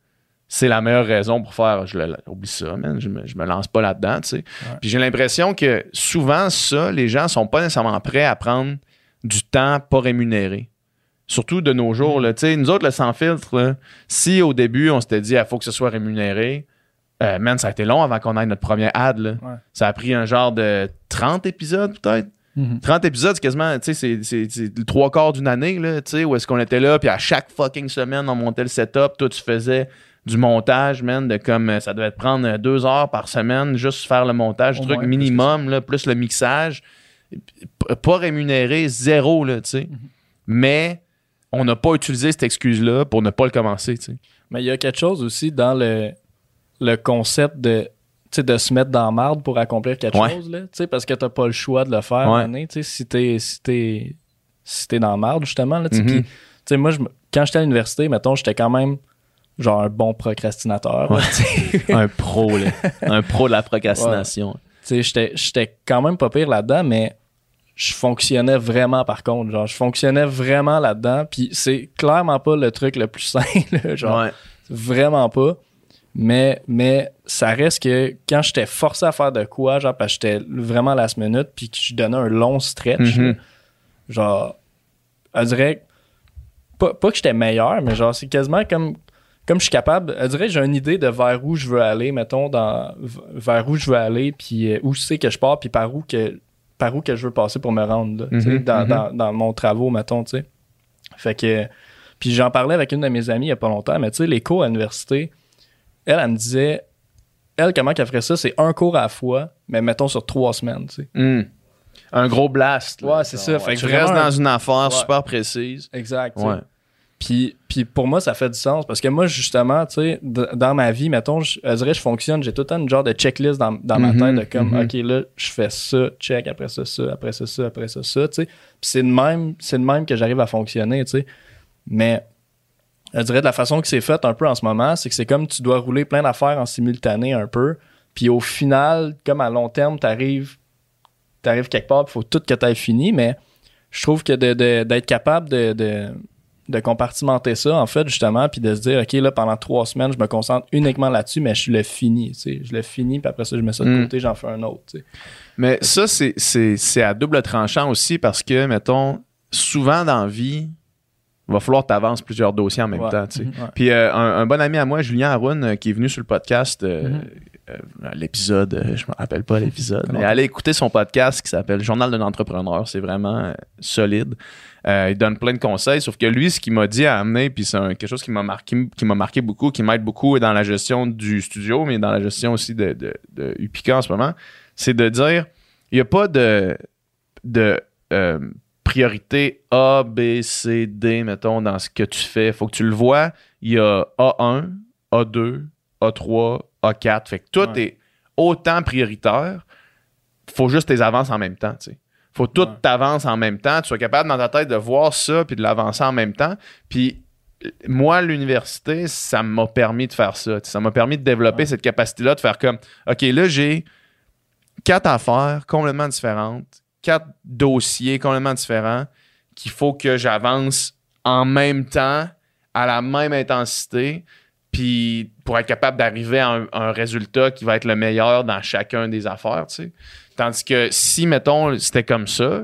c'est la meilleure raison pour faire, je le- oublie ça, man, je me, je me lance pas là-dedans, tu sais. Puis j'ai l'impression que souvent, ça, les gens sont pas nécessairement prêts à prendre du temps pas rémunéré. Surtout de nos jours, là. Tu sais, nous autres, le sans filtre, là, si au début, on s'était dit, il faut que ce soit rémunéré, euh, man, ça a été long avant qu'on ait notre premier ad, là. Ouais. Ça a pris un genre de 30 épisodes, peut-être? Mhm. 30 épisodes, c'est quasiment, tu sais, c'est- le trois quarts d'une année, là, tu sais, où est-ce qu'on était là, puis à chaque fucking semaine, on montait le setup, toi, tu faisais du montage, man, de comme, euh, ça devait te prendre euh, deux heures par semaine, juste faire le montage, Au truc moins, plus minimum, là, plus le mixage, pas rémunéré, zéro, là, tu sais. Mhm. Mais on n'a pas utilisé cette excuse-là pour ne pas le commencer, tu sais. Mais il y a quelque chose aussi dans le, le concept de, de se mettre dans la marde pour accomplir quelque Ouais. chose, là, parce que t'as pas le choix de le faire Ouais. si t'es si t'es si t'es dans la marde, justement, là, tu sais, Mhm. puis, tu sais, moi, quand j'étais à l'université, mettons, j'étais quand même genre un bon procrastinateur, Ouais. Un pro, là. Un pro de la procrastination. J'étais- j'étais quand même pas pire là-dedans, mais je fonctionnais vraiment par contre. Genre, je fonctionnais vraiment là-dedans. Puis c'est clairement pas le truc le plus simple. là, genre, Ouais. vraiment pas. Mais, mais ça reste que quand j'étais forcé à faire de quoi, genre, parce que j'étais vraiment à la minute, puis que je donnais un long stretch, Mhm. genre, on dirait, pas, pas que j'étais meilleur, mais genre, c'est quasiment comme, comme je suis capable, on dirait j'ai une idée de vers où je veux aller, mettons, dans, vers où je veux aller, puis euh, où sais que je pars, puis par où que, par où que je veux passer pour me rendre, là, Mhm, dans, mhm. dans, dans mon travaux, mettons, tu sais. Fait que, puis j'en parlais avec une de mes amies il y a pas longtemps, mais tu sais, les cours à l'université, elle, elle me disait, elle, comment qu'elle ferait ça, c'est un cours à la fois, mais mettons sur trois semaines, tu sais. Hmm. Un gros blast. là. Ouais, c'est ça. Fait que tu vraiment restes dans une affaire Ouais. super précise. Exact. Ouais. Puis, puis pour moi, ça fait du sens parce que moi, justement, tu sais, dans ma vie, mettons, je, je dirais, je fonctionne, j'ai tout le temps une genre de checklist dans, dans ma tête de comme, mhm. OK, là, je fais ça, check, après ça, ça, après ça, ça, après ça, ça, tu sais. Puis c'est de même, c'est de même que j'arrive à fonctionner, tu sais. Mais, je dirais, de la façon que c'est fait un peu en ce moment, c'est que c'est comme tu dois rouler plein d'affaires en simultané un peu. Puis au final, comme à long terme, t'arrives t'arrives quelque part, il faut tout que tu aies fini, mais je trouve que de- de- d'être capable de, de, de compartimenter ça, en fait, justement, puis de se dire, OK, là, pendant trois semaines, je me concentre uniquement là-dessus, mais je le finis, tu sais. Je le finis, puis après ça, je mets ça de Mm. côté, j'en fais un autre, tu sais. Mais ça, c'est- à double tranchant aussi parce que, mettons, souvent dans la vie, va falloir que tu avances plusieurs dossiers en même Ouais. temps. tu sais. Ouais. Puis euh, un, un bon ami à moi, Julien Haroun, euh, qui est venu sur le podcast, euh, Mhm. l'épisode, je me rappelle pas l'épisode, mais allez écouter son podcast qui s'appelle Journal d'un entrepreneur. C'est vraiment solide. Il donne plein de conseils, sauf que lui, ce qu'il m'a dit à amener, puis c'est quelque chose qui m'a marqué, qui m'a marqué beaucoup, qui m'aide beaucoup dans la gestion du studio, mais dans la gestion aussi de, de, de Upica en ce moment, c'est de dire il n'y a pas de, de euh, priorité A, B, C, D, mettons, dans ce que tu fais. Il faut que tu le vois. Il y a A1, A2, A3, A4. Fait que tout Ouais. est autant prioritaire. faut juste tes avances en même temps. Tu sais. faut tout Ouais. t'avances en même temps. Tu sois capable dans ta tête de voir ça puis de l'avancer en même temps. Puis moi, l'université, ça m'a permis de faire ça. Ça m'a permis de développer Ouais. cette capacité-là de faire comme OK, là, j'ai quatre affaires complètement différentes, quatre dossiers complètement différents qu'il faut que j'avance en même temps, à la même intensité, puis pour être capable d'arriver à un, un résultat qui va être le meilleur dans chacun des affaires, tu sais. Tandis que si, mettons, c'était comme ça,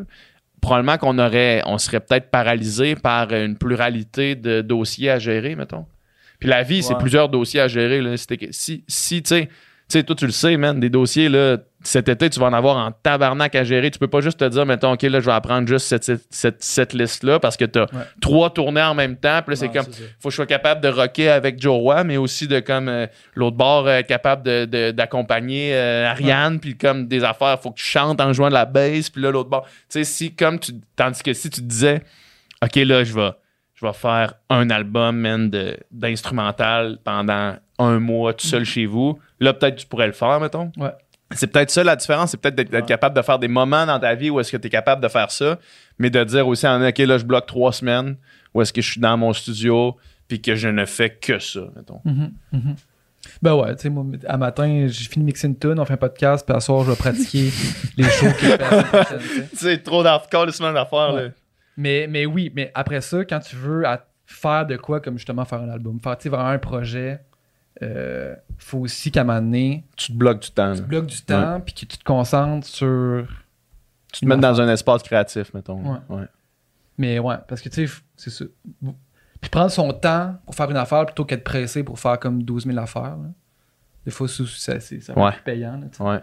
probablement qu'on aurait, on serait peut-être paralysé par une pluralité de dossiers à gérer, mettons. Puis la vie, c'est plusieurs dossiers à gérer. Là. Si, si tu sais, sais, toi, tu le sais, man, des dossiers, là, cet été, tu vas en avoir en tabarnak à gérer. Tu peux pas juste te dire, mettons, OK, là, je vais apprendre juste cette, cette, cette, cette liste-là parce que tu as trois tournées en même temps. Puis là, c'est comme, faut que je sois capable de rocker avec Joe Roy, mais aussi de, comme, euh, l'autre bord, euh, capable de- de- d'accompagner euh, Ariane, puis comme des affaires, faut que tu chantes en jouant de la bass, puis là, l'autre bord. Tu sais, si, comme tu. Tandis que si tu disais, OK, là, je vais, je vais faire un album, man, de- d'instrumental pendant un mois tout seul chez vous, là, peut-être tu pourrais le faire, mettons. Ouais. C'est peut-être ça la différence, c'est peut-être d'être capable de faire des moments dans ta vie où est-ce que tu es capable de faire ça, mais de dire aussi, OK, là, je bloque trois semaines, où est-ce que je suis dans mon studio, puis que je ne fais que ça, mettons. Mhm, mhm. Ben ouais, tu sais, moi, à matin, j'ai fini de mixer une tune, on fait un podcast, puis à soir, je vais pratiquer les shows prochaine, tu sais. Trop d'hardcore, semaines d'affaires, Ouais. là. Mais, mais oui, mais après ça, quand tu veux à- faire de quoi, comme justement faire un album, faire tu sais, vraiment un projet, euh, faut aussi qu'à un moment donné, Tu te bloques du temps. tu là. bloques du temps, puis que tu te concentres sur. Tu te mets dans un espace créatif, mettons. Ouais. Ouais. Mais ouais, parce que tu sais, c'est ça. Puis prendre son temps pour faire une affaire plutôt qu'être pressé pour faire comme 12 000 affaires. là. Des fois, ça, ça, c'est ça va Ouais. être plus payant. là. Ouais.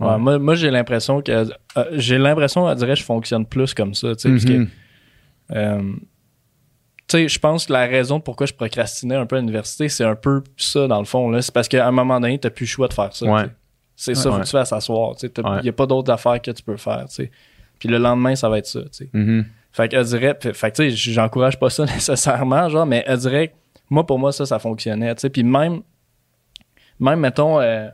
Ouais, moi, moi j'ai l'impression que. euh, j'ai l'impression, on dirait, que je fonctionne plus comme ça, tu sais, parce que. Mhm. Euh, tu sais, je pense que la raison pourquoi je procrastinais un peu à l'université, c'est un peu ça, dans le fond. là. C'est parce qu'à un moment donné, tu n'as plus le choix de faire ça. Ouais. C'est ça, Ouais. faut que tu fasses s'asseoir. Il n'y a pas d'autres affaires que tu peux faire. tu sais. Puis le lendemain, ça va être ça. Mhm. Fait que, elle dirait, fait, tu sais, j'encourage pas ça nécessairement, genre, mais elle dirait, moi, pour moi, ça, ça fonctionnait, tu sais. Puis même, même, mettons, euh,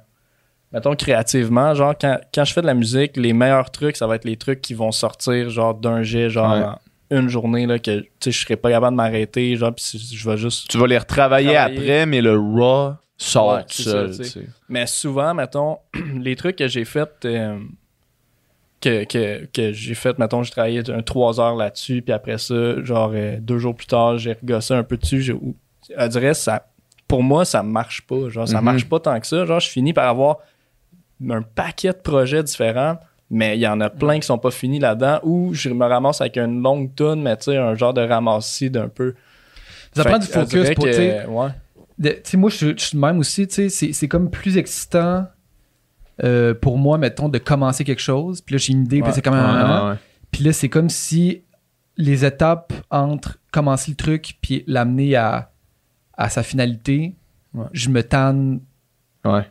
mettons, créativement, genre, quand, quand je fais de la musique, les meilleurs trucs, ça va être les trucs qui vont sortir, genre, d'un jet, genre, une journée, là, que, je serais pas capable de m'arrêter, genre, puis je vais juste. Tu vas les retravailler Travailler. après, mais le raw sort Ouais, seul. ça. Mais souvent, mettons, les trucs que j'ai fait, euh, que, que, que j'ai fait, mettons, j'ai travaillé un trois heures là-dessus, puis après ça, genre euh, deux jours plus tard, j'ai regossé un peu dessus. ça, pour moi, ça marche pas. Genre, ça Mhm. marche pas tant que ça. Genre, je finis par avoir un paquet de projets différents, mais il y en a plein qui sont pas finis là-dedans, ou je me ramasse avec une longue tonne, mais tu sais, un genre de ramassis d'un peu. Ça Fait prend du elle focus pour, que- tu sais, ouais. de- tu sais, moi, je, je suis de même aussi, tu sais, c'est, comme plus excitant euh, pour moi, mettons, de commencer quelque chose. Puis là, j'ai une idée, puis c'est comme un... Ouais, ouais. Puis là, c'est comme si les étapes entre commencer le truc puis l'amener à, à sa finalité, Ouais. je me tanne Ouais.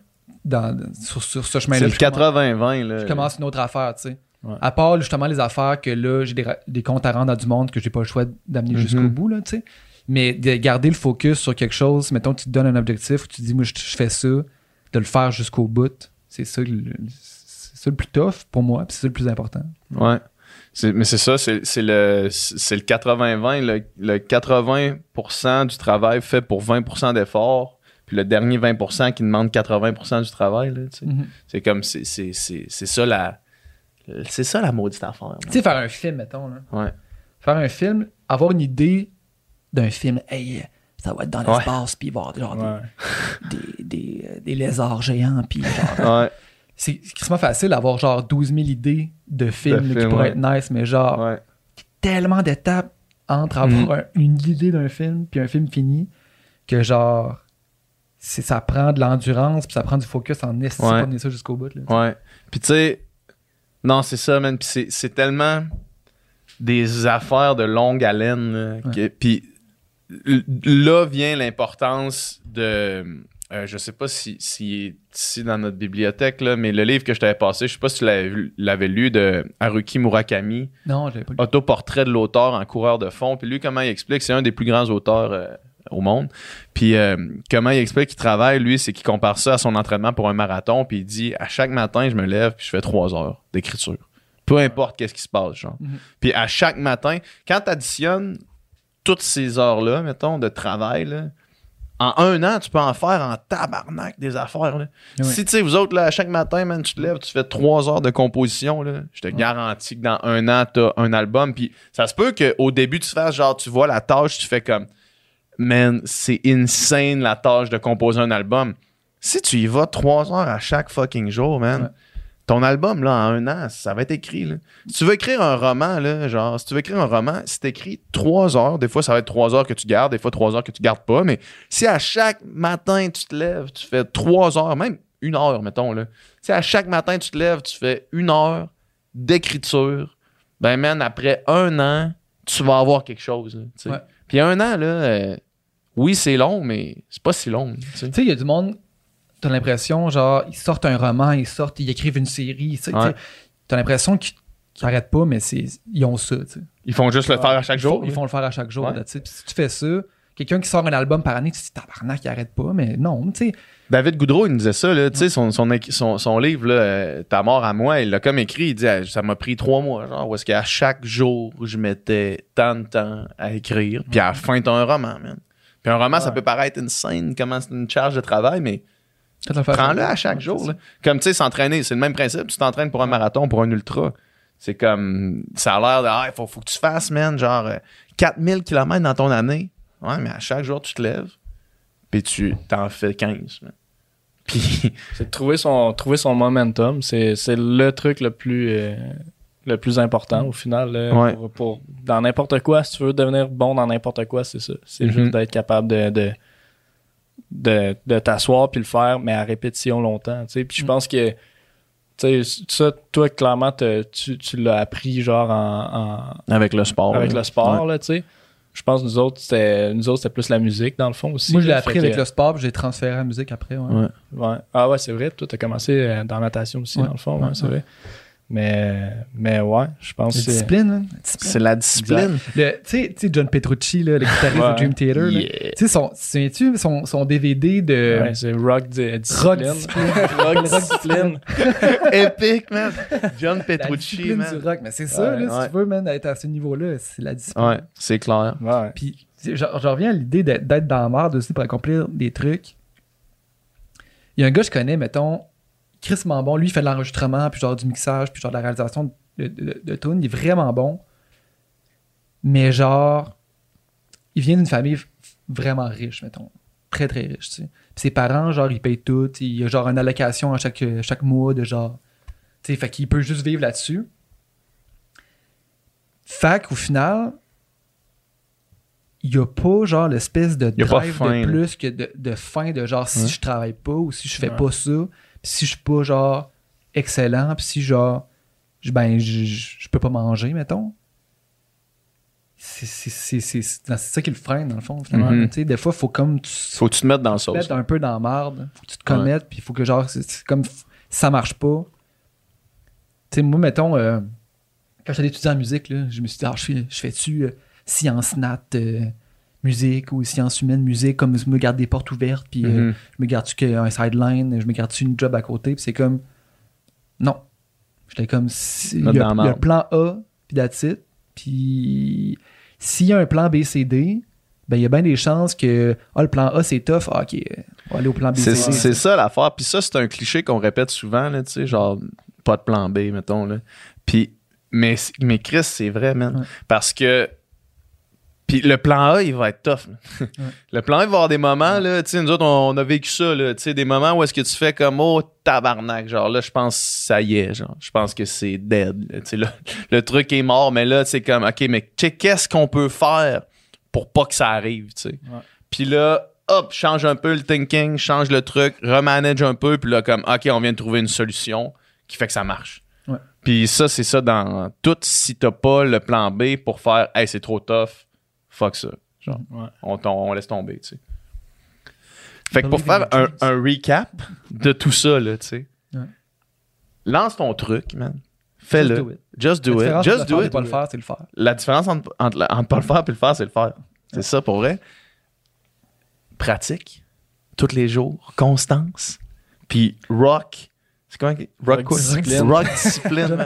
Dans, sur, sur ce C'est chemin-là. le Je commence- 80-20. Là. Je commence une autre affaire, tu sais. Ouais. À part justement les affaires que là, j'ai des, des comptes à rendre à du monde que j'ai pas le choix d'amener Mhm. jusqu'au bout, là, tu sais. Mais de garder le focus sur quelque chose, mettons, tu te donnes un objectif, tu te dis, moi, je, je fais ça, de le faire jusqu'au bout, c'est ça, le, c'est ça le plus tough pour moi, puis c'est ça le plus important. Ouais. C'est- mais c'est ça, c'est c'est le, c'est le 80-20. Le, le 80% du travail fait pour 20% d'efforts, puis le dernier 20% qui demande 80% du travail. sais. Mhm. C'est comme, c'est c'est- c'est- c'est ça la... C'est ça la maudite affaire. Tu sais, faire un film, mettons, là. Ouais. Faire un film, avoir une idée d'un film, hey, ça va être dans l'espace, puis il va y avoir genre Ouais. des, des, des, euh, des lézards géants, puis genre. Ouais. c'est extrêmement facile d'avoir genre 12 000 idées de films là, qui pourraient être nice, mais genre, tellement d'étapes entre avoir un- une idée d'un film puis un film fini que genre ça prend de l'endurance puis ça prend du focus en esti Ouais. pour ça jusqu'au bout là. Ouais. Puis tu sais, non, c'est ça, man. Puis c'est- c'est tellement des affaires de longue haleine. là, que- Puis là vient l'importance de. euh, je sais pas si, si est ici dans notre bibliothèque, là, mais le livre que je t'avais passé, je sais pas si tu l'avais l'avais lu de Haruki Murakami, Non, j'avais pas lu. autoportrait de l'auteur en coureur de fond. Puis lui, comment il explique, c'est un des plus grands auteurs euh, au monde. Puis euh, comment il explique qu'il travaille, lui, c'est qu'il compare ça à son entraînement pour un marathon. Puis il dit, à chaque matin, je me lève puis je fais trois heures d'écriture. Peu importe qu'est-ce qui se passe, genre. Mhm. Puis à chaque matin, quand tu additionnes toutes ces heures-là, mettons, de travail, là, en un an, tu peux en faire en tabarnak des affaires. Là. Si, tu sais, vous autres, là, à chaque matin, man, tu te lèves, tu fais trois heures de composition, là, je te garantis que dans un an, tu as un album. Puis ça se peut qu'au début, tu fasses genre, tu vois la tâche, tu fais comme, man, c'est insane la tâche de composer un album. Si tu y vas trois heures à chaque fucking jour, man, Ouais. ton album, là, en un an, ça va être écrit. Là. Si tu veux écrire un roman, là, genre, si tu veux écrire un roman, si t'écris trois heures, des fois, ça va être trois heures que tu gardes, des fois, trois heures que tu gardes pas, mais si à chaque matin, tu te lèves, tu fais trois heures, même une heure, mettons, là. Si à chaque matin, tu te lèves, tu fais une heure d'écriture, ben, man, après un an, tu vas avoir quelque chose. Ouais. Puis un an, là, euh, oui, c'est long, mais c'est pas si long, tu sais. Il y a du monde, t'as l'impression, genre, ils sortent un roman, ils sortent, ils écrivent une série, tu Ouais. t'as l'impression qu'ils qu'ils arrêtent pas, mais c'est, ils ont ça, tu sais. Ils font juste le faire à chaque Ils font- jour. Ils font le faire à chaque jour, Ouais. là, tu sais. Puis si tu fais ça, quelqu'un qui sort un album par année, tu te dis, tabarnak, il arrête pas, mais non, tu sais. David Goudreau, il nous disait ça, là, tu sais, son, son, son, son livre, là, euh, Ta mort à moi, il l'a comme écrit, il dit, ça m'a pris trois mois, genre, où est-ce qu'à chaque jour, je mettais tant de temps à écrire, puis à la fin, t'as un roman, man. Puis un roman, ça peut paraître une scène, comment c'est une charge de travail, mais prends-le à chaque jour, là. Comme, tu sais, s'entraîner, c'est le même principe, tu t'entraînes pour un marathon, pour un ultra. C'est comme, ça a l'air de, ah, il faut, faut que tu fasses, man, genre, euh, 4000 km dans ton année. Ouais, mais à chaque jour, tu te lèves, puis tu t'en fais 15, man. Puis, C'est trouver son, trouver son momentum. C'est, c'est le truc le plus, euh, le plus important au final. Ouais. pour, pour- dans n'importe quoi, si tu veux devenir bon dans n'importe quoi, c'est ça. C'est Mhm. juste d'être capable de, de, de, de t'asseoir puis le faire, mais à répétition longtemps. tu sais. Puis je Mm. pense que tu sais, ça, toi, clairement, te- tu, tu l'as appris genre en, en- avec le sport. avec là. le sport, Ouais. là, tu sais. Je pense que nous autres, c'était, nous autres, c'était plus la musique, dans le fond aussi. Moi, je l'ai appris avec que- le sport, puis j'ai transféré à la musique après, ouais. Ouais. Ouais. Ah ouais, c'est vrai. Toi, t'as commencé euh, dans la natation aussi, Ouais. dans le fond. ouais, Ouais, c'est ouais. vrai. Mais, mais ouais, je pense La que c'est... discipline, hein, la discipline. C'est la discipline. Le- Tu sais- John Petrucci, là, le guitariste Ouais. de Dream Theater. Yeah. tu sais, son, tu son, son DVD de Ouais, c'est rock di- rock discipline. discipline. rock discipline. Epic, man. John La Petrucci, discipline man. du rock. Mais c'est ça, Ouais, là, si tu veux, man, être à ce niveau-là, c'est la discipline. Ouais, c'est clair. Ouais. Puis, je, reviens à l'idée d'être d'être dans la merde aussi pour accomplir des trucs. Il y a un gars que je connais, mettons, crissement bon. Lui, il fait de l'enregistrement, puis genre du mixage, puis genre de la réalisation de, de, de tunes. Il est vraiment bon. Mais genre, il vient d'une famille vraiment riche, mettons. Très, très riche, tu sais. Puis ses parents, genre, ils payent tout. Il y a genre une allocation à chaque, chaque mois de genre... Tu sais, fait qu'il peut juste vivre là-dessus. Fait qu'au final, il n'y a pas genre l'espèce de drive de plus que de, de faim de genre si Ouais. je travaille pas ou si je fais Ouais. pas ça, si je suis pas genre excellent, puis si genre je- ben je, peux pas manger, mettons. C'est ça qui le freine dans le fond finalement. Tu sais, des fois faut comme tu Faut que tu te mettes dans le te sauce. mettes un peu dans la marde, faut que tu te commettes, puis il faut que genre c'est comme ça marche pas. Tu sais moi mettons euh, quand j'allais étudier en musique là, je me suis dit ah, je fais je fais-tu euh, sciences nat euh, musique ou sciences humaines musique comme je me garde des portes ouvertes puis euh, Mhm. je me garde-tu un sideline, je me garde-tu une job à côté, puis c'est comme non. J'étais comme si- il y, a il y a un plan A puis that's it. Puis s'il y a un plan B, C, D, ben il y a bien des chances que ah, le plan A c'est tough, ah, ok, on va aller au plan B, C'est c'est ça l'affaire. Puis ça, c'est un cliché qu'on répète souvent, là, tu sais, genre, pas de plan B, mettons. Là. Puis, mais, mais Chris, c'est vrai, man. Ouais. Parce que Puis le plan A, il va être tough. Le plan A, il va avoir des moments, là, tu sais, nous autres, on, on a vécu ça, là, tu sais, des moments où est-ce que tu fais comme, oh, tabarnak, genre, là, je pense que ça y est, genre, je pense que c'est dead, tu sais, là, le truc est mort, mais là, c'est comme, OK, mais qu'est-ce qu'on peut faire pour pas que ça arrive, tu sais? Puis là, hop, change un peu le thinking, change le truc, remanage un peu, puis là, comme, OK, on vient de trouver une solution qui fait que ça marche. Puis ça, c'est ça dans tout. Si t'as pas le plan B pour faire, hey, c'est trop tough, fuck ça. Genre, Ouais. on, on laisse tomber, tu sais. Fait que pour faire un, un recap de tout ça, là, tu sais, Ouais. lance ton truc, man. Fais-le. Just do it. Just do it. pas le faire, c'est le faire. La différence entre, entre, pas le faire et le faire, c'est le faire. C'est ça pour vrai. Pratique. Tous les jours. Constance. Puis rock. C'est quoi? Rock, Rock quoi? discipline. Rock discipline.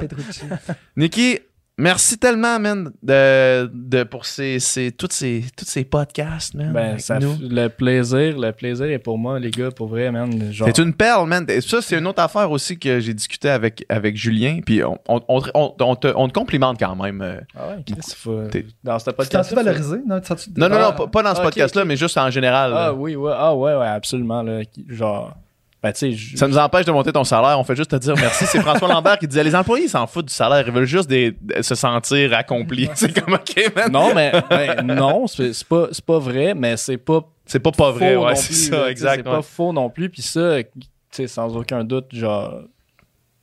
Nikki, merci tellement, man, de, de, pour ces, ces, tous, ces, tous ces podcasts, man. Ben, avec ça, nous. le plaisir, le plaisir est pour moi, les gars, pour vrai, man. Genre, C'est une perle, man. Ça, c'est une autre affaire aussi que j'ai discuté avec, avec Julien. Puis on, on, on, on- on te, on te complimente quand même. euh. Ah ouais, Chris, faut- T'es- Dans ce Tu podcast. t'es valorisé? Non, tu Non, non, Ah, non, pas, pas dans ce ah, podcast-là, mais juste en général. Ah là. oui, ouais, ah ouais, ouais, absolument. Là, genre, ben je- Ça nous empêche de monter ton salaire. On fait juste te dire merci. C'est François Lambert qui disait les employés ils s'en foutent du salaire. Ils veulent juste des- se sentir accomplis. C'est comme OK, man. non, mais ben, non, c'est pas, pas vrai, mais c'est pas C'est pas pas vrai. Ouais, c'est ça, exact. C'est pas faux non plus. Puis ça, tu sais, sans aucun doute, genre,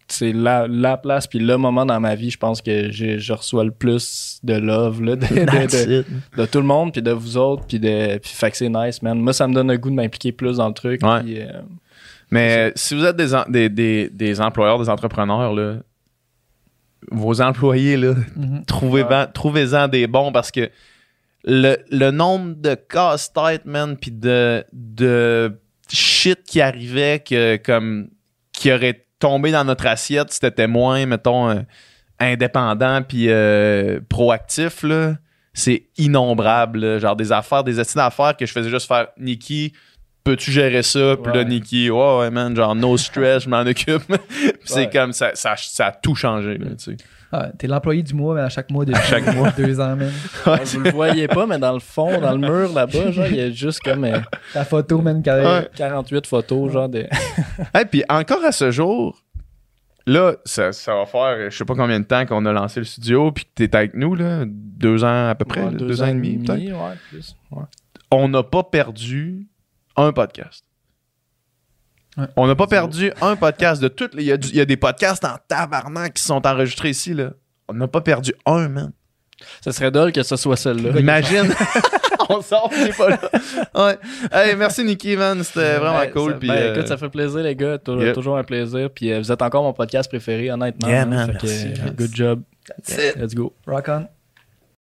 c'est la, la place puis le moment dans ma vie, je pense que je reçois le plus de love là, de, de- That's de- it. de tout le monde puis de vous autres puis de puis fait que c'est nice man moi ça me donne le goût de m'impliquer plus dans le truc Ouais. puis, euh, Mais si vous êtes des, en- des, des, des employeurs, des entrepreneurs, là, vos employés, là, Mhm. trouvez-en des bons parce que le, le nombre de casse-tête, man, puis de, de shit qui arrivait que, comme, qui aurait tombé dans notre assiette si t'étais moins, mettons, euh, indépendant puis euh, proactif, là. C'est innombrable, là. genre des affaires, des estimes d'affaires que je faisais juste faire Nikki, peux-tu gérer ça? Puis là, Ouais. Nikki, ouais, ouais, man, genre no stress, je m'en occupe. Puis c'est Ouais. comme ça, ça, ça a tout changé, là, tu sais. Ah, T'es l'employé du mois, mais à chaque mois depuis chaque mois. deux ans, man. vous le voyez pas mais dans le fond dans le mur là-bas genre il y a juste comme euh, Ta photo, Ouais. 48 photos genre de Et puis encore à ce jour, là, ça, ça va faire je sais pas combien de temps qu'on a lancé le studio, puis que t'es avec nous, là, deux ans à peu près, Ouais, là, deux, ans et demi, peut-être. ouais plus ouais. On n'a pas perdu un podcast. Ouais. On n'a pas perdu un podcast de toutes. les- Il y, a y des podcasts en tabarnak qui sont enregistrés ici, là. On n'a pas perdu un, man. ça serait drôle que ce soit celle-là Imagine. on sort, il est pas là. Ouais. Hey, merci, Nicky, man. C'était vraiment cool. ça, ben, euh, écoute, ça fait plaisir, les gars. Tou- Yep. Toujours un plaisir. Puis euh, vous êtes encore mon podcast préféré, honnêtement. Yeah, hein. man, Fait que, merci. euh, good job. That's it. Let's go. Rock on.